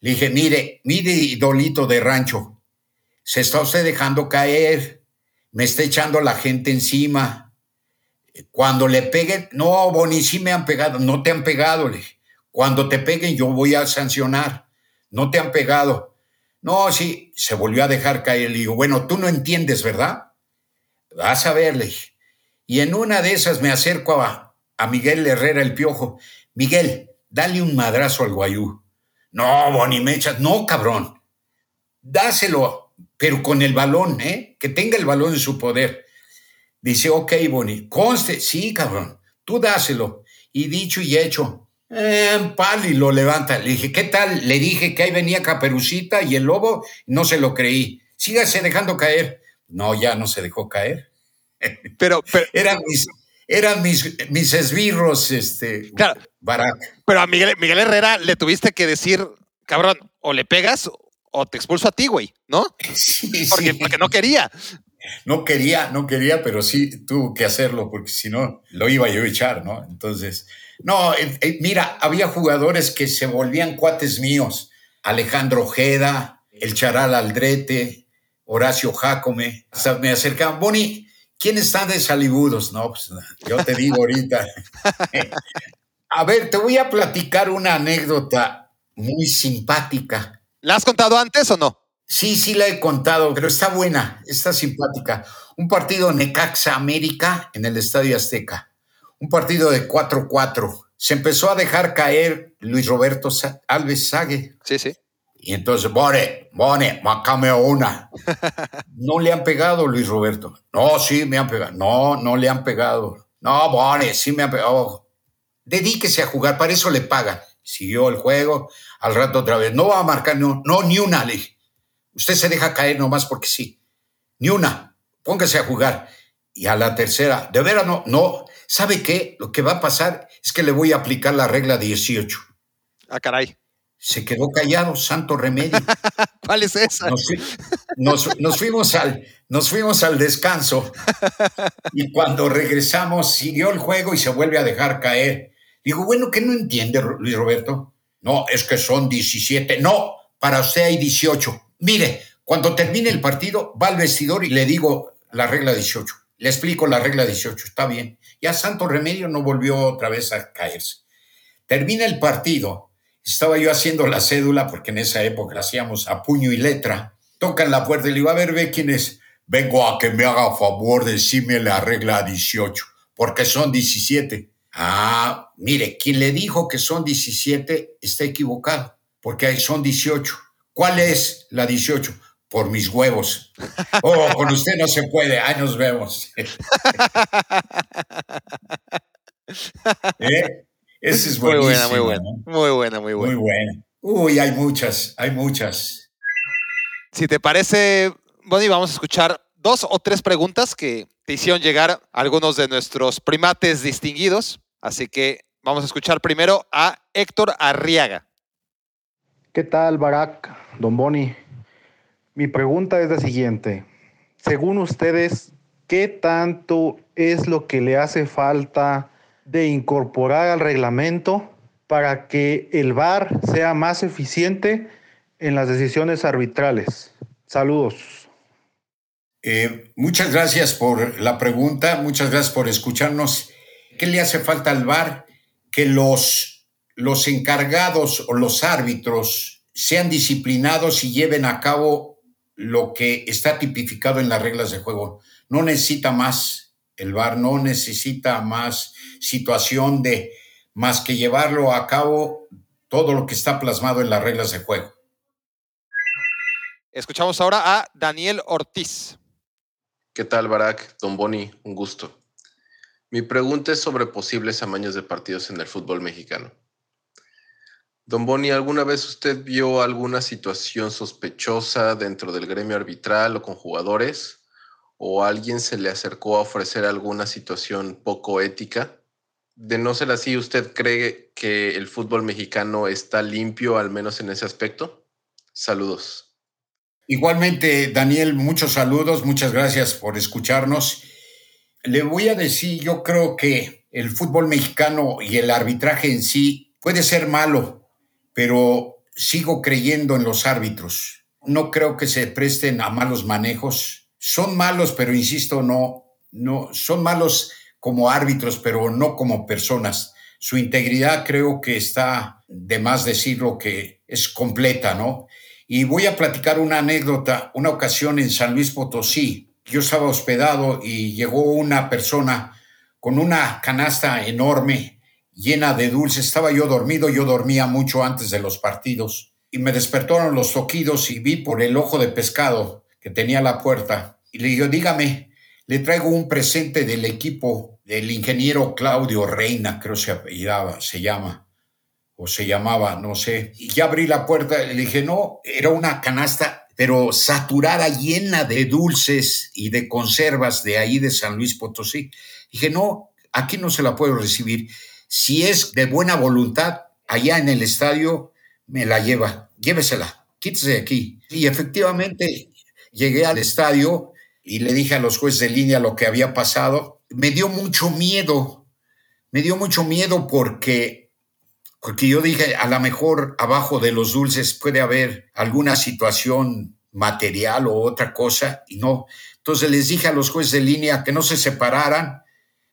Le dije, mire, mire, idolito de rancho, se está usted dejando caer, me está echando la gente encima. Cuando le peguen, no, Boni, sí me han pegado, no te han pegado. Le Cuando te peguen, yo voy a sancionar. No te han pegado no, sí, se volvió a dejar caer. Le digo, bueno, tú no entiendes, ¿verdad? Vas a verle. Y en una de esas me acerco a, a Miguel Herrera el Piojo. Miguel, dale un madrazo al guayú. No, Boni, me echas. No, cabrón. Dáselo, pero con el balón, ¿eh? Que tenga el balón en su poder. Dice, ok, Boni, conste, sí, cabrón, tú dáselo. Y dicho y hecho, eh, y lo levanta. Le dije, ¿qué tal? Le dije que ahí venía Caperucita y el lobo, no se lo creí. Sígase dejando caer. No, ya no se dejó caer. Pero, eran mis, eran mis, mis esbirros, este, claro, Pero a Miguel, Miguel Herrera le tuviste que decir, cabrón, o le pegas o te expulso a ti, güey, ¿no? Sí, porque, sí. porque no quería. No quería, no quería, pero sí tuvo que hacerlo, porque si no, lo iba yo a echar, ¿no? Entonces, no, eh, eh, mira, había jugadores que se volvían cuates míos. Alejandro Ojeda, el Charal Aldrete, Horacio Jacome. Hasta me acercaban, Boni, ¿quién están de salibudos? No, pues yo te digo ahorita. a ver, te voy a platicar una anécdota muy simpática. ¿La has contado antes o no? Sí, sí la he contado, pero está buena, está simpática. Un partido Necaxa América en el Estadio Azteca un partido de 4-4. Se empezó a dejar caer Luis Roberto Alves Sague. Sí, sí. Y entonces, Bone, Bone, macame una. No le han pegado, Luis Roberto. No, sí, me han pegado. No, no le han pegado. No, Bone, sí me han pegado. Dedíquese a jugar, para eso le pagan. Siguió el juego, al rato otra vez. No va a marcar, no, no ni una, le Usted se deja caer nomás porque sí. Ni una. Póngase a jugar. Y a la tercera, de veras no, no, ¿Sabe qué? Lo que va a pasar es que le voy a aplicar la regla 18. Ah, caray. Se quedó callado, santo remedio. ¿Cuál es esa? Nos, fuimos al, nos fuimos al descanso y cuando regresamos siguió el juego y se vuelve a dejar caer. Digo, bueno, ¿qué no entiende Luis Roberto? No, es que son 17. No, para usted hay 18. Mire, cuando termine el partido, va al vestidor y le digo la regla 18. Le explico la regla 18, está bien. Ya Santo Remedio no volvió otra vez a caerse. Termina el partido. Estaba yo haciendo la cédula, porque en esa época la hacíamos a puño y letra. Tocan la puerta y le digo, a ver, ve quién es. Vengo a que me haga favor de la regla 18, porque son 17. Ah, mire, quien le dijo que son 17 está equivocado, porque son 18. ¿Cuál es la 18? por mis huevos. Oh, con usted no se puede. Ahí nos vemos. ¿Eh? Ese es muy buena, muy buena. Muy buena, muy buena. Muy buena. Uy, hay muchas, hay muchas. Si te parece, Bonnie, vamos a escuchar dos o tres preguntas que te hicieron llegar algunos de nuestros primates distinguidos. Así que vamos a escuchar primero a Héctor Arriaga. ¿Qué tal, Barack, Don Boni? Mi pregunta es la siguiente. Según ustedes, ¿qué tanto es lo que le hace falta de incorporar al reglamento para que el VAR sea más eficiente en las decisiones arbitrales? Saludos. Eh, muchas gracias por la pregunta, muchas gracias por escucharnos. ¿Qué le hace falta al VAR? Que los, los encargados o los árbitros sean disciplinados y lleven a cabo lo que está tipificado en las reglas de juego. No necesita más el VAR, no necesita más situación de más que llevarlo a cabo todo lo que está plasmado en las reglas de juego. Escuchamos ahora a Daniel Ortiz. ¿Qué tal, Barack? Don Boni, un gusto. Mi pregunta es sobre posibles amaños de partidos en el fútbol mexicano. Don Boni, ¿alguna vez usted vio alguna situación sospechosa dentro del gremio arbitral o con jugadores? ¿O alguien se le acercó a ofrecer alguna situación poco ética? De no ser así, ¿usted cree que el fútbol mexicano está limpio, al menos en ese aspecto? Saludos. Igualmente, Daniel, muchos saludos, muchas gracias por escucharnos. Le voy a decir, yo creo que el fútbol mexicano y el arbitraje en sí puede ser malo, pero sigo creyendo en los árbitros. No creo que se presten a malos manejos. Son malos, pero insisto, no, no, son malos como árbitros, pero no como personas. Su integridad creo que está de más decirlo que es completa, ¿no? Y voy a platicar una anécdota. Una ocasión en San Luis Potosí, yo estaba hospedado y llegó una persona con una canasta enorme llena de dulces. Estaba yo dormido, yo dormía mucho antes de los partidos. Y me despertaron los toquidos y vi por el ojo de pescado que tenía la puerta. Y le digo, dígame, le traigo un presente del equipo del ingeniero Claudio Reina, creo se apellidaba, se llama o se llamaba, no sé. Y ya abrí la puerta, le dije, no, era una canasta, pero saturada, llena de dulces y de conservas de ahí de San Luis Potosí. Dije, no, aquí no se la puedo recibir. Si es de buena voluntad, allá en el estadio, me la lleva, llévesela, quítese de aquí. Y efectivamente llegué al estadio y le dije a los jueces de línea lo que había pasado. Me dio mucho miedo, me dio mucho miedo porque porque yo dije, a lo mejor abajo de los dulces puede haber alguna situación material o otra cosa, y no. Entonces les dije a los jueces de línea que no se separaran,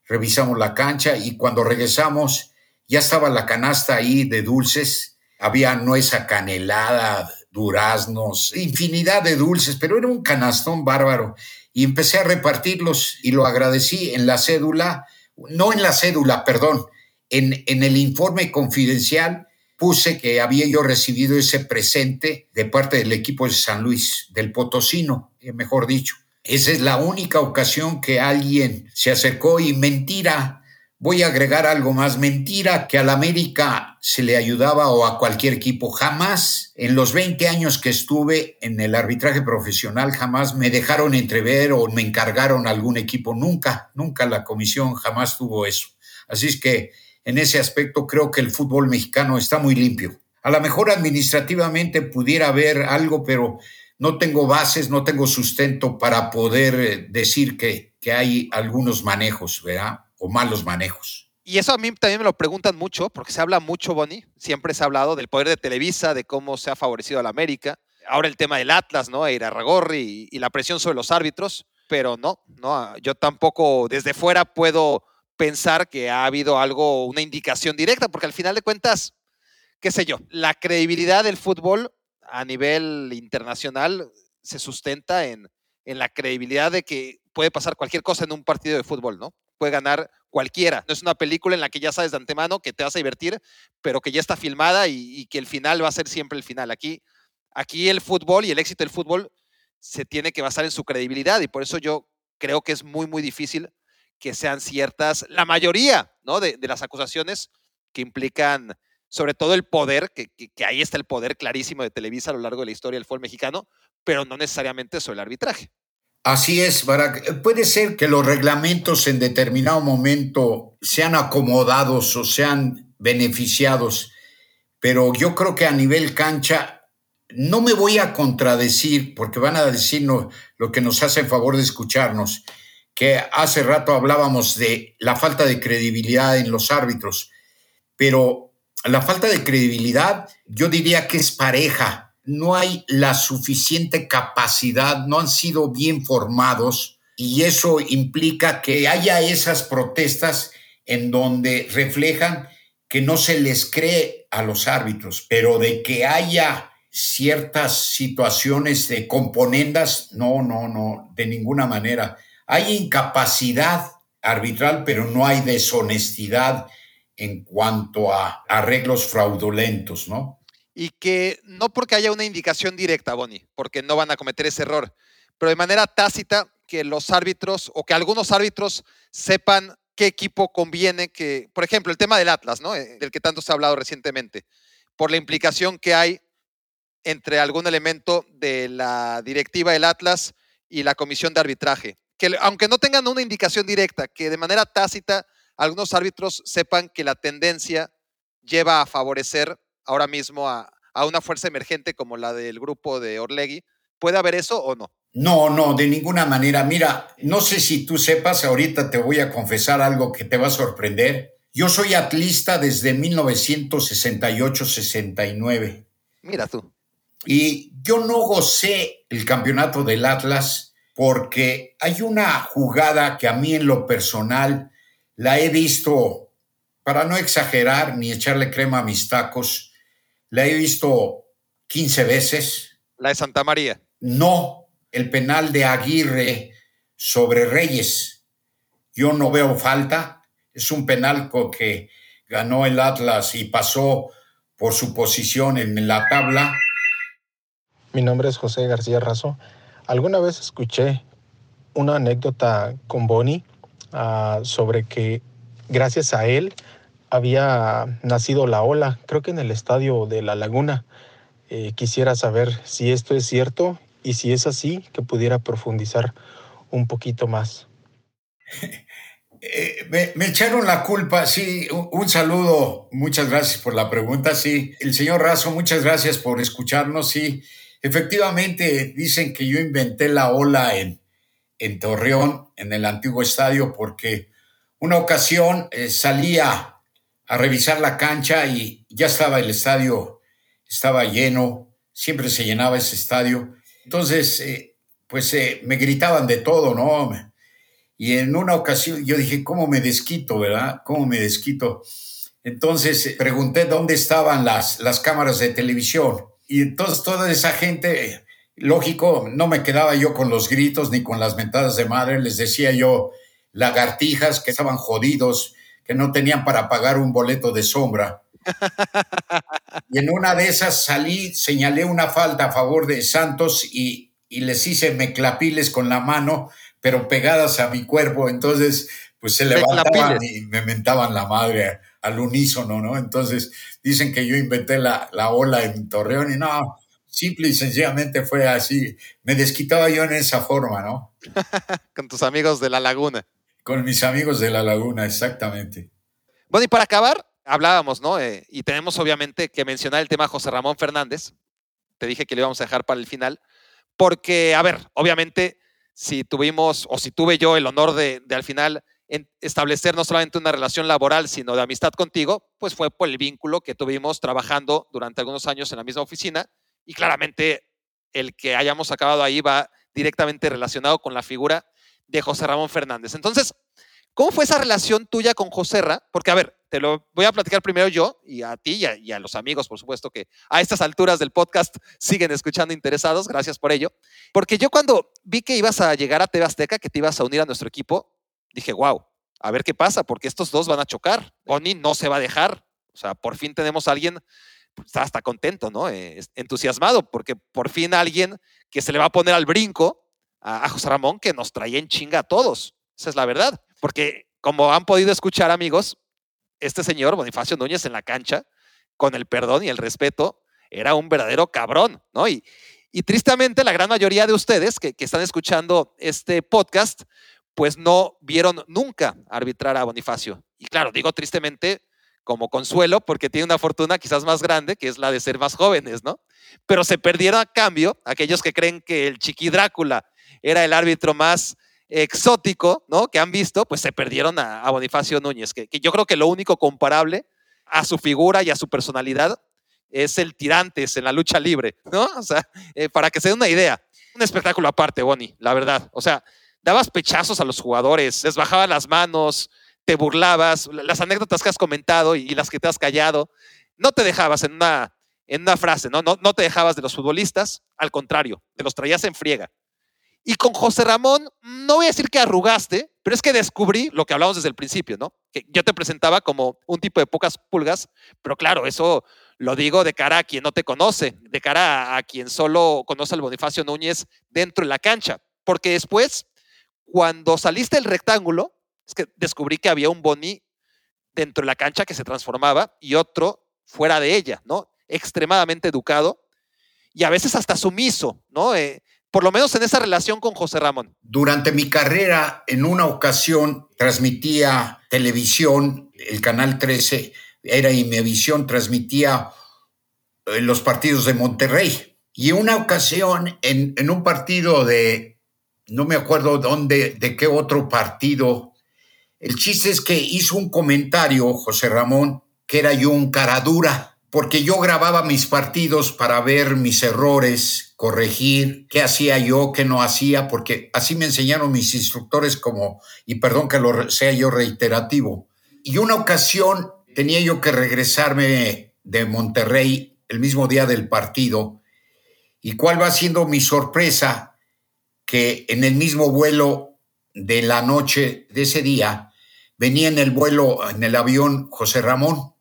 revisamos la cancha y cuando regresamos ya estaba la canasta ahí de dulces, había nuez canelada, duraznos, infinidad de dulces, pero era un canastón bárbaro. Y empecé a repartirlos y lo agradecí en la cédula, no en la cédula, perdón, en, el informe confidencial puse que había yo recibido ese presente de parte del equipo de San Luis, del Potosino, eh, mejor dicho. Esa es la única ocasión que alguien se acercó y mentira, voy a agregar algo más, mentira que al América se le ayudaba o a cualquier equipo. Jamás, en los 20 años que estuve en el arbitraje profesional, jamás me dejaron entrever o me encargaron algún equipo. Nunca, nunca la comisión jamás tuvo eso. Así es que en ese aspecto creo que el fútbol mexicano está muy limpio. A lo mejor administrativamente pudiera haber algo, pero no tengo bases, no tengo sustento para poder eh, decir que, que hay algunos manejos, ¿verdad? O malos manejos. Y eso a mí también me lo preguntan mucho, porque se habla mucho, Bonnie. Siempre se ha hablado del poder de Televisa, de cómo se ha favorecido a la América. Ahora el tema del Atlas, ¿no? Ir a y, y la presión sobre los árbitros. Pero no, no, yo tampoco desde fuera puedo pensar que ha habido algo, una indicación directa, porque al final de cuentas, qué sé yo, la credibilidad del fútbol a nivel internacional se sustenta en, en la credibilidad de que puede pasar cualquier cosa en un partido de fútbol, ¿no? Puede ganar cualquiera. No es una película en la que ya sabes de antemano que te vas a divertir, pero que ya está filmada y, y, que el final va a ser siempre el final. Aquí, aquí el fútbol y el éxito del fútbol se tiene que basar en su credibilidad y por eso yo creo que es muy, muy difícil que sean ciertas, la mayoría ¿no? de, las acusaciones que implican sobre todo el poder, que, ahí está el poder clarísimo de Televisa a lo largo de la historia del fútbol mexicano, pero no necesariamente sobre el arbitraje. Así es, Barak. Puede ser que los reglamentos en determinado momento sean acomodados o sean beneficiados, pero yo creo que a nivel cancha no me voy a contradecir porque van a decirnos lo que nos hace el favor de escucharnos, que hace rato hablábamos de la falta de credibilidad en los árbitros, pero la falta de credibilidad yo diría que es pareja, no hay la suficiente capacidad, no han sido bien formados y eso implica que haya esas protestas en donde reflejan que no se les cree a los árbitros, pero de que haya ciertas situaciones de componendas, no, no, no, de ninguna manera. Hay incapacidad arbitral, pero no hay deshonestidad en cuanto a arreglos fraudulentos, ¿no? Y que no porque haya una indicación directa, Bonnie, porque no van a cometer ese error, pero de manera tácita que los árbitros o que algunos árbitros sepan qué equipo conviene que, por ejemplo, el tema del Atlas, ¿no? Eh, del que tanto se ha hablado recientemente, por la implicación que hay entre algún elemento de la directiva del Atlas y la comisión de arbitraje. Que aunque no tengan una indicación directa, que de manera tácita algunos árbitros sepan que la tendencia lleva a favorecer ahora mismo a, a una fuerza emergente como la del grupo de Orlegui. ¿Puede haber eso o no? No, no, de ninguna manera. Mira, no sé si tú sepas, ahorita te voy a confesar algo que te va a sorprender. Yo soy atlista desde 1968-69. Mira tú. Y yo no gocé el campeonato del Atlas porque hay una jugada que a mí en lo personal la he visto, para no exagerar ni echarle crema a mis tacos, la he visto 15 veces. La de Santa María. No, el penal de Aguirre sobre Reyes. Yo no veo falta. Es un penal que ganó el Atlas y pasó por su posición en la tabla. Mi nombre es José García Razo. Alguna vez escuché una anécdota con Bonnie uh, sobre que gracias a él había nacido la ola, creo que en el estadio de La Laguna. Eh, quisiera saber si esto es cierto y si es así, que pudiera profundizar un poquito más. Eh, me, echaron la culpa, sí, un, saludo, muchas gracias por la pregunta, sí. El señor Razo, muchas gracias por escucharnos, sí. Efectivamente, dicen que yo inventé la ola en, en Torreón, en el antiguo estadio, porque una ocasión eh, salía a revisar la cancha y ya estaba el estadio, estaba lleno, siempre se llenaba ese estadio. Entonces, eh, pues eh, me gritaban de todo, ¿no? Y en una ocasión yo dije, ¿cómo me desquito, verdad? ¿Cómo me desquito? Entonces pregunté dónde estaban las, las cámaras de televisión. Y entonces toda esa gente Lógico, no me quedaba yo con los gritos ni con las mentadas de madre, les decía yo lagartijas que estaban jodidos, que no tenían para pagar un boleto de sombra. Y en una de esas salí, señalé una falta a favor de Santos y, y les hice meclapiles con la mano, pero pegadas a mi cuerpo. Entonces, pues se levantaban y me mentaban la madre al unísono, ¿no? Entonces dicen que yo inventé la, la ola en Torreón y no, simple y sencillamente fue así. Me desquitaba yo en esa forma, ¿no? Con tus amigos de la laguna. Con mis amigos de la laguna, exactamente. Bueno, y para acabar, hablábamos, ¿no? Eh, y tenemos obviamente que mencionar el tema José Ramón Fernández. Te dije que lo íbamos a dejar para el final, porque, a ver, obviamente, si tuvimos o si tuve yo el honor de, de al final establecer no solamente una relación laboral, sino de amistad contigo, pues fue por el vínculo que tuvimos trabajando durante algunos años en la misma oficina y claramente el que hayamos acabado ahí va directamente relacionado con la figura de José Ramón Fernández. Entonces, ¿cómo fue esa relación tuya con José Ra? Porque, a ver, te lo voy a platicar primero yo y a ti y a, los amigos, por supuesto, que a estas alturas del podcast siguen escuchando interesados. Gracias por ello. Porque yo cuando vi que ibas a llegar a TV Azteca, que te ibas a unir a nuestro equipo, dije, wow, a ver qué pasa, porque estos dos van a chocar. Oni no se va a dejar. O sea, por fin tenemos a alguien está hasta contento, ¿no? Eh, entusiasmado, porque por fin alguien que se le va a poner al brinco a, José Ramón que nos traía en chinga a todos. Esa es la verdad. Porque como han podido escuchar, amigos, este señor, Bonifacio Núñez, en la cancha, con el perdón y el respeto, era un verdadero cabrón, ¿no? Y, Y tristemente, la gran mayoría de ustedes que, que están escuchando este podcast, pues no vieron nunca arbitrar a Bonifacio. Y claro, digo tristemente como consuelo porque tiene una fortuna quizás más grande, que es la de ser más jóvenes, ¿no? Pero se perdieron a cambio aquellos que creen que el Chiqui Drácula era el árbitro más exótico, ¿no? Que han visto, pues se perdieron a, Bonifacio Núñez, que, yo creo que lo único comparable a su figura y a su personalidad es el tirantes en la lucha libre, ¿no? O sea, eh, para que se den una idea, un espectáculo aparte, Boni, la verdad. O sea, dabas pechazos a los jugadores, les bajaba las manos, te burlabas, las anécdotas que has comentado y, las que te has callado, no te dejabas en una, en una frase, ¿no? ¿no? No te dejabas de los futbolistas, al contrario, te los traías en friega. Y con José Ramón, no voy a decir que arrugaste, pero es que descubrí lo que hablamos desde el principio, ¿no? Que yo te presentaba como un tipo de pocas pulgas, pero claro, eso lo digo de cara a quien no te conoce, de cara a, quien solo conoce al Bonifacio Núñez dentro de la cancha. Porque después, cuando saliste del rectángulo, es que descubrí que había un Boni dentro de la cancha que se transformaba y otro fuera de ella, ¿no? Extremadamente educado y a veces hasta sumiso, ¿no? Eh, por lo menos en esa relación con José Ramón. Durante mi carrera, en una ocasión, transmitía televisión, el Canal 13, era Imevisión, transmitía eh, los partidos de Monterrey. Y en una ocasión, en, en un partido de, no me acuerdo dónde, de qué otro partido, el chiste es que hizo un comentario, José Ramón, que era yo un cara dura porque yo grababa mis partidos para ver mis errores, corregir qué hacía yo, qué no hacía, porque así me enseñaron mis instructores como, y perdón que lo sea yo reiterativo. Y una ocasión tenía yo que regresarme de Monterrey el mismo día del partido, y cuál va siendo mi sorpresa que en el mismo vuelo de la noche de ese día venía en el vuelo, en el avión José Ramón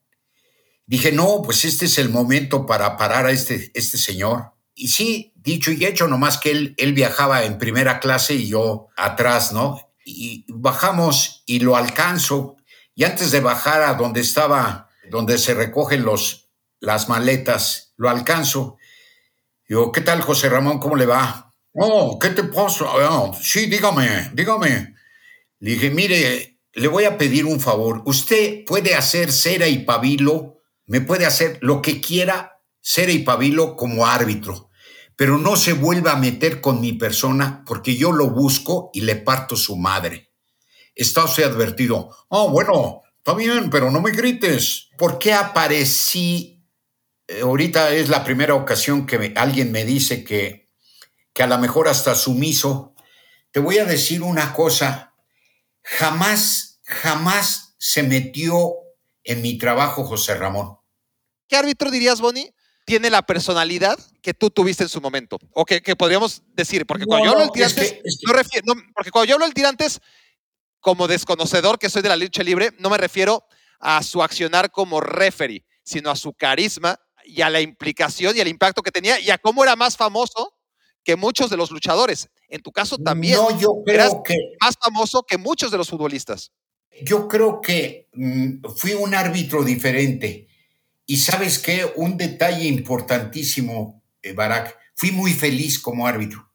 Dije, no, pues este es el momento para parar a este, este señor. Y sí, dicho y hecho, nomás que él, él viajaba en primera clase y yo atrás, ¿no? Y bajamos y lo alcanzo. Y antes de bajar a donde estaba, donde se recogen los, las maletas, lo alcanzo. Digo, ¿qué tal, José Ramón? ¿Cómo le va? Oh, ¿qué te pasa? Oh, sí, dígame, dígame. Le dije, mire, le voy a pedir un favor. Usted puede hacer cera y pabilo me puede hacer lo que quiera ser y pabilo como árbitro, pero no se vuelva a meter con mi persona porque yo lo busco y le parto su madre. Está usted advertido. Oh, bueno, está bien, pero no me grites. ¿Por qué aparecí? Eh, ahorita es la primera ocasión que alguien me dice que, que a lo mejor hasta sumiso. Te voy a decir una cosa. Jamás, jamás se metió en mi trabajo, José Ramón. ¿Qué árbitro dirías, Bonnie, tiene la personalidad que tú tuviste en su momento? O que, podríamos decir, porque cuando yo hablo del tirantes, no refiero, porque cuando yo hablo del tirantes, como desconocedor que soy de la lucha libre, no me refiero a su accionar como referee, sino a su carisma y a la implicación y el impacto que tenía y a cómo era más famoso que muchos de los luchadores. En tu caso también. No, yo creo que más famoso que muchos de los futbolistas. Yo creo que mm, fui un árbitro diferente. Y sabes qué, un detalle importantísimo, eh, Barak, fui muy feliz como árbitro.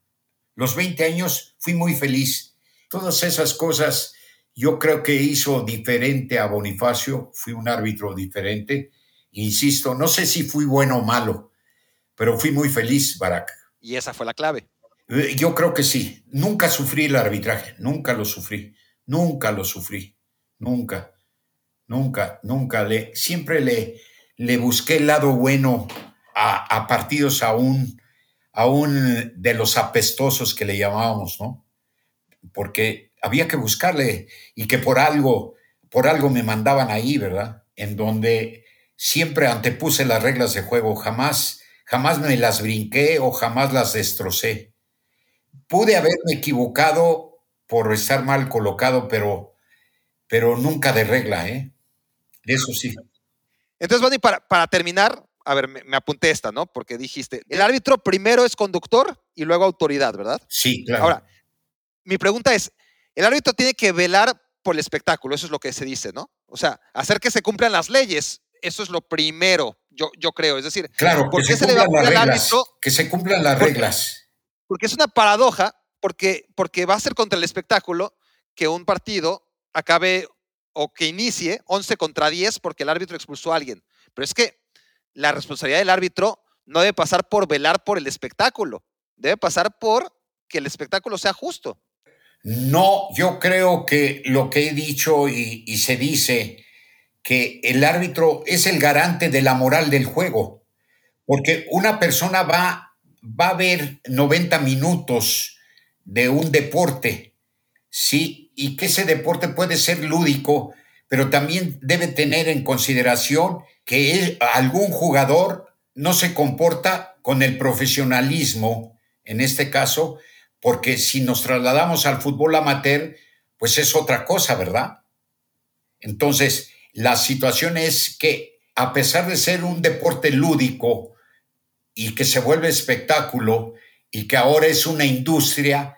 Los 20 años fui muy feliz. Todas esas cosas yo creo que hizo diferente a Bonifacio, fui un árbitro diferente. Insisto, no sé si fui bueno o malo, pero fui muy feliz, Barak. Y esa fue la clave. Eh, yo creo que sí. Nunca sufrí el arbitraje, nunca lo sufrí, nunca lo sufrí nunca, nunca, nunca. Le, siempre le, le busqué el lado bueno a, partidos aún, aún de los apestosos que le llamábamos, ¿no? Porque había que buscarle y que por algo, por algo me mandaban ahí, ¿verdad? En donde siempre antepuse las reglas de juego, jamás, jamás me las brinqué o jamás las destrocé. Pude haberme equivocado por estar mal colocado, pero pero nunca de regla, ¿eh? Eso sí. Entonces, Bonnie, para, para terminar, a ver, me, apunté esta, ¿no? Porque dijiste, el árbitro primero es conductor y luego autoridad, ¿verdad? Sí, claro. Ahora, mi pregunta es, el árbitro tiene que velar por el espectáculo, eso es lo que se dice, ¿no? O sea, hacer que se cumplan las leyes, eso es lo primero. Yo, yo creo. Es decir, claro, ¿por qué se, se le va a al árbitro? que se cumplan las Porque- reglas. Porque es una paradoja, porque, porque va a ser contra el espectáculo que un partido acabe o que inicie 11 contra 10 porque el árbitro expulsó a alguien. Pero es que la responsabilidad del árbitro no debe pasar por velar por el espectáculo, debe pasar por que el espectáculo sea justo. No, yo creo que lo que he dicho y, se dice que el árbitro es el garante de la moral del juego, porque una persona va, va a ver 90 minutos de un deporte, sí, y que ese deporte puede ser lúdico, pero también debe tener en consideración que algún jugador no se comporta con el profesionalismo, en este caso, porque si nos trasladamos al fútbol amateur, pues es otra cosa, ¿verdad? Entonces, la situación es que a pesar de ser un deporte lúdico y que se vuelve espectáculo y que ahora es una industria,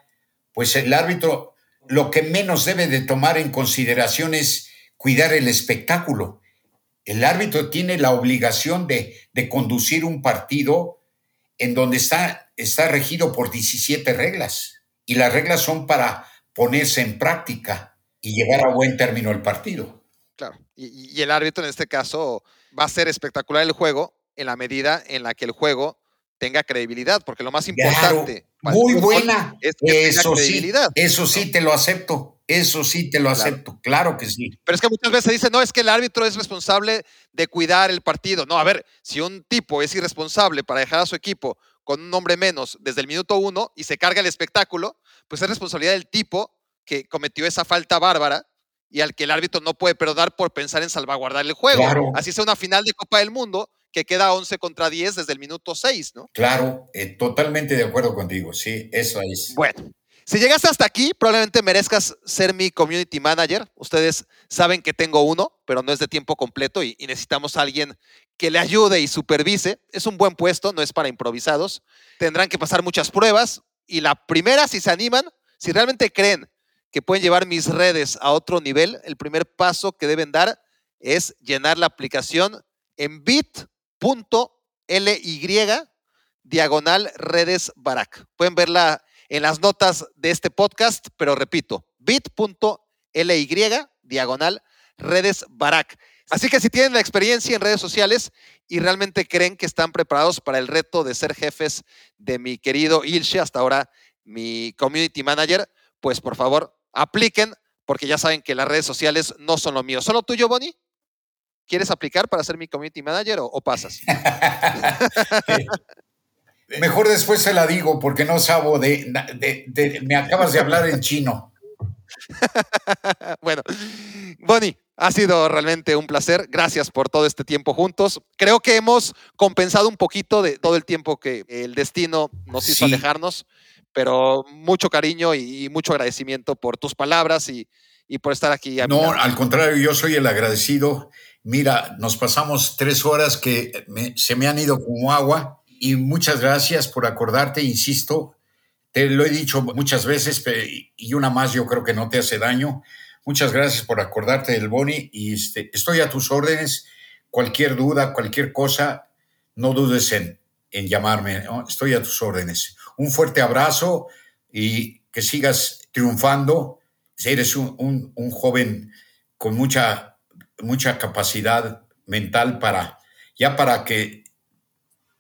pues el árbitro lo que menos debe de tomar en consideración es cuidar el espectáculo. El árbitro tiene la obligación de, de conducir un partido en donde está, está regido por 17 reglas y las reglas son para ponerse en práctica y llevar a buen término el partido. Claro. Y, y el árbitro en este caso va a ser espectacular el juego en la medida en la que el juego tenga credibilidad, porque lo más importante muy buena. es que tenga Eso sí, credibilidad. eso sí te lo acepto. Eso sí te lo Claro. acepto. Claro que sí. Pero es que muchas veces se dice, no, es que el árbitro es responsable de cuidar el partido. No, a ver, si un tipo es irresponsable para dejar a su equipo con un hombre menos desde el minuto uno y se carga el espectáculo, pues es responsabilidad del tipo que cometió esa falta bárbara y al que el árbitro no puede perdonar por pensar en salvaguardar el juego. Claro. Así sea una final de Copa del Mundo que queda 11 contra 10 desde el minuto 6, ¿no? Claro, eh, totalmente de acuerdo contigo. Sí, eso es. Bueno, si llegaste hasta aquí, probablemente merezcas ser mi community manager. Ustedes saben que tengo uno, pero no es de tiempo completo y, y necesitamos a alguien que le ayude y supervise. Es un buen puesto, no es para improvisados. Tendrán que pasar muchas pruebas y la primera, si se animan, si realmente creen que pueden llevar mis redes a otro nivel, el primer paso que deben dar es llenar la aplicación en bit.ly diagonal redes Barak. Pueden verla en las notas de este podcast, pero repito, bit.ly diagonal redes Barak. Así que si tienen la experiencia en redes sociales y realmente creen que están preparados para el reto de ser jefes de mi querido Ilse, hasta ahora mi community manager, pues por favor apliquen, porque ya saben que las redes sociales no son lo mío. ¿Solo tuyo, Bonnie? ¿Quieres aplicar para ser mi community manager o, o pasas? Mejor después se la digo porque no sabo de, de- de- me acabas de hablar en chino. bueno, Bonnie, ha sido realmente un placer. Gracias por todo este tiempo juntos. Creo que hemos compensado un poquito de todo el tiempo que el destino nos hizo Sí. alejarnos, pero mucho cariño y, mucho agradecimiento por tus palabras y, y por estar aquí. a No, al contrario, yo soy el agradecido. Mira, nos pasamos tres horas que me- se me han ido como agua y muchas gracias por acordarte, insisto. Te lo he dicho muchas veces y una más yo creo que no te hace daño. Muchas gracias por acordarte del Boni y este, estoy a tus órdenes. Cualquier duda, cualquier cosa, no dudes en, en llamarme. Estoy a tus órdenes. Un fuerte abrazo y que sigas triunfando. Eres un- un joven con mucha, mucha capacidad mental para, ya para que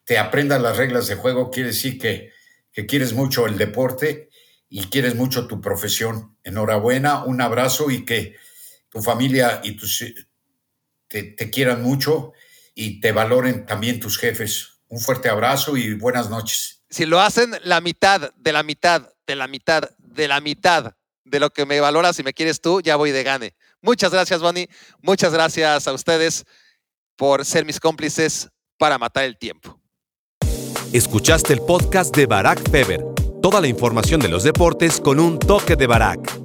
te aprendas las reglas de juego, quiere decir que, que quieres mucho el deporte y quieres mucho tu profesión. Enhorabuena, un abrazo y que tu familia y tus, te, te quieran mucho y te valoren también tus jefes. Un fuerte abrazo y buenas noches. si lo hacen la mitad de la mitad de la mitad de la mitad de lo que me valoras y me quieres tú, ya voy de gane. Muchas gracias, Bonnie. Muchas gracias a ustedes por ser mis cómplices para matar el tiempo. Escuchaste el podcast de Barack Feber. Toda la información de los deportes con un toque de Barack.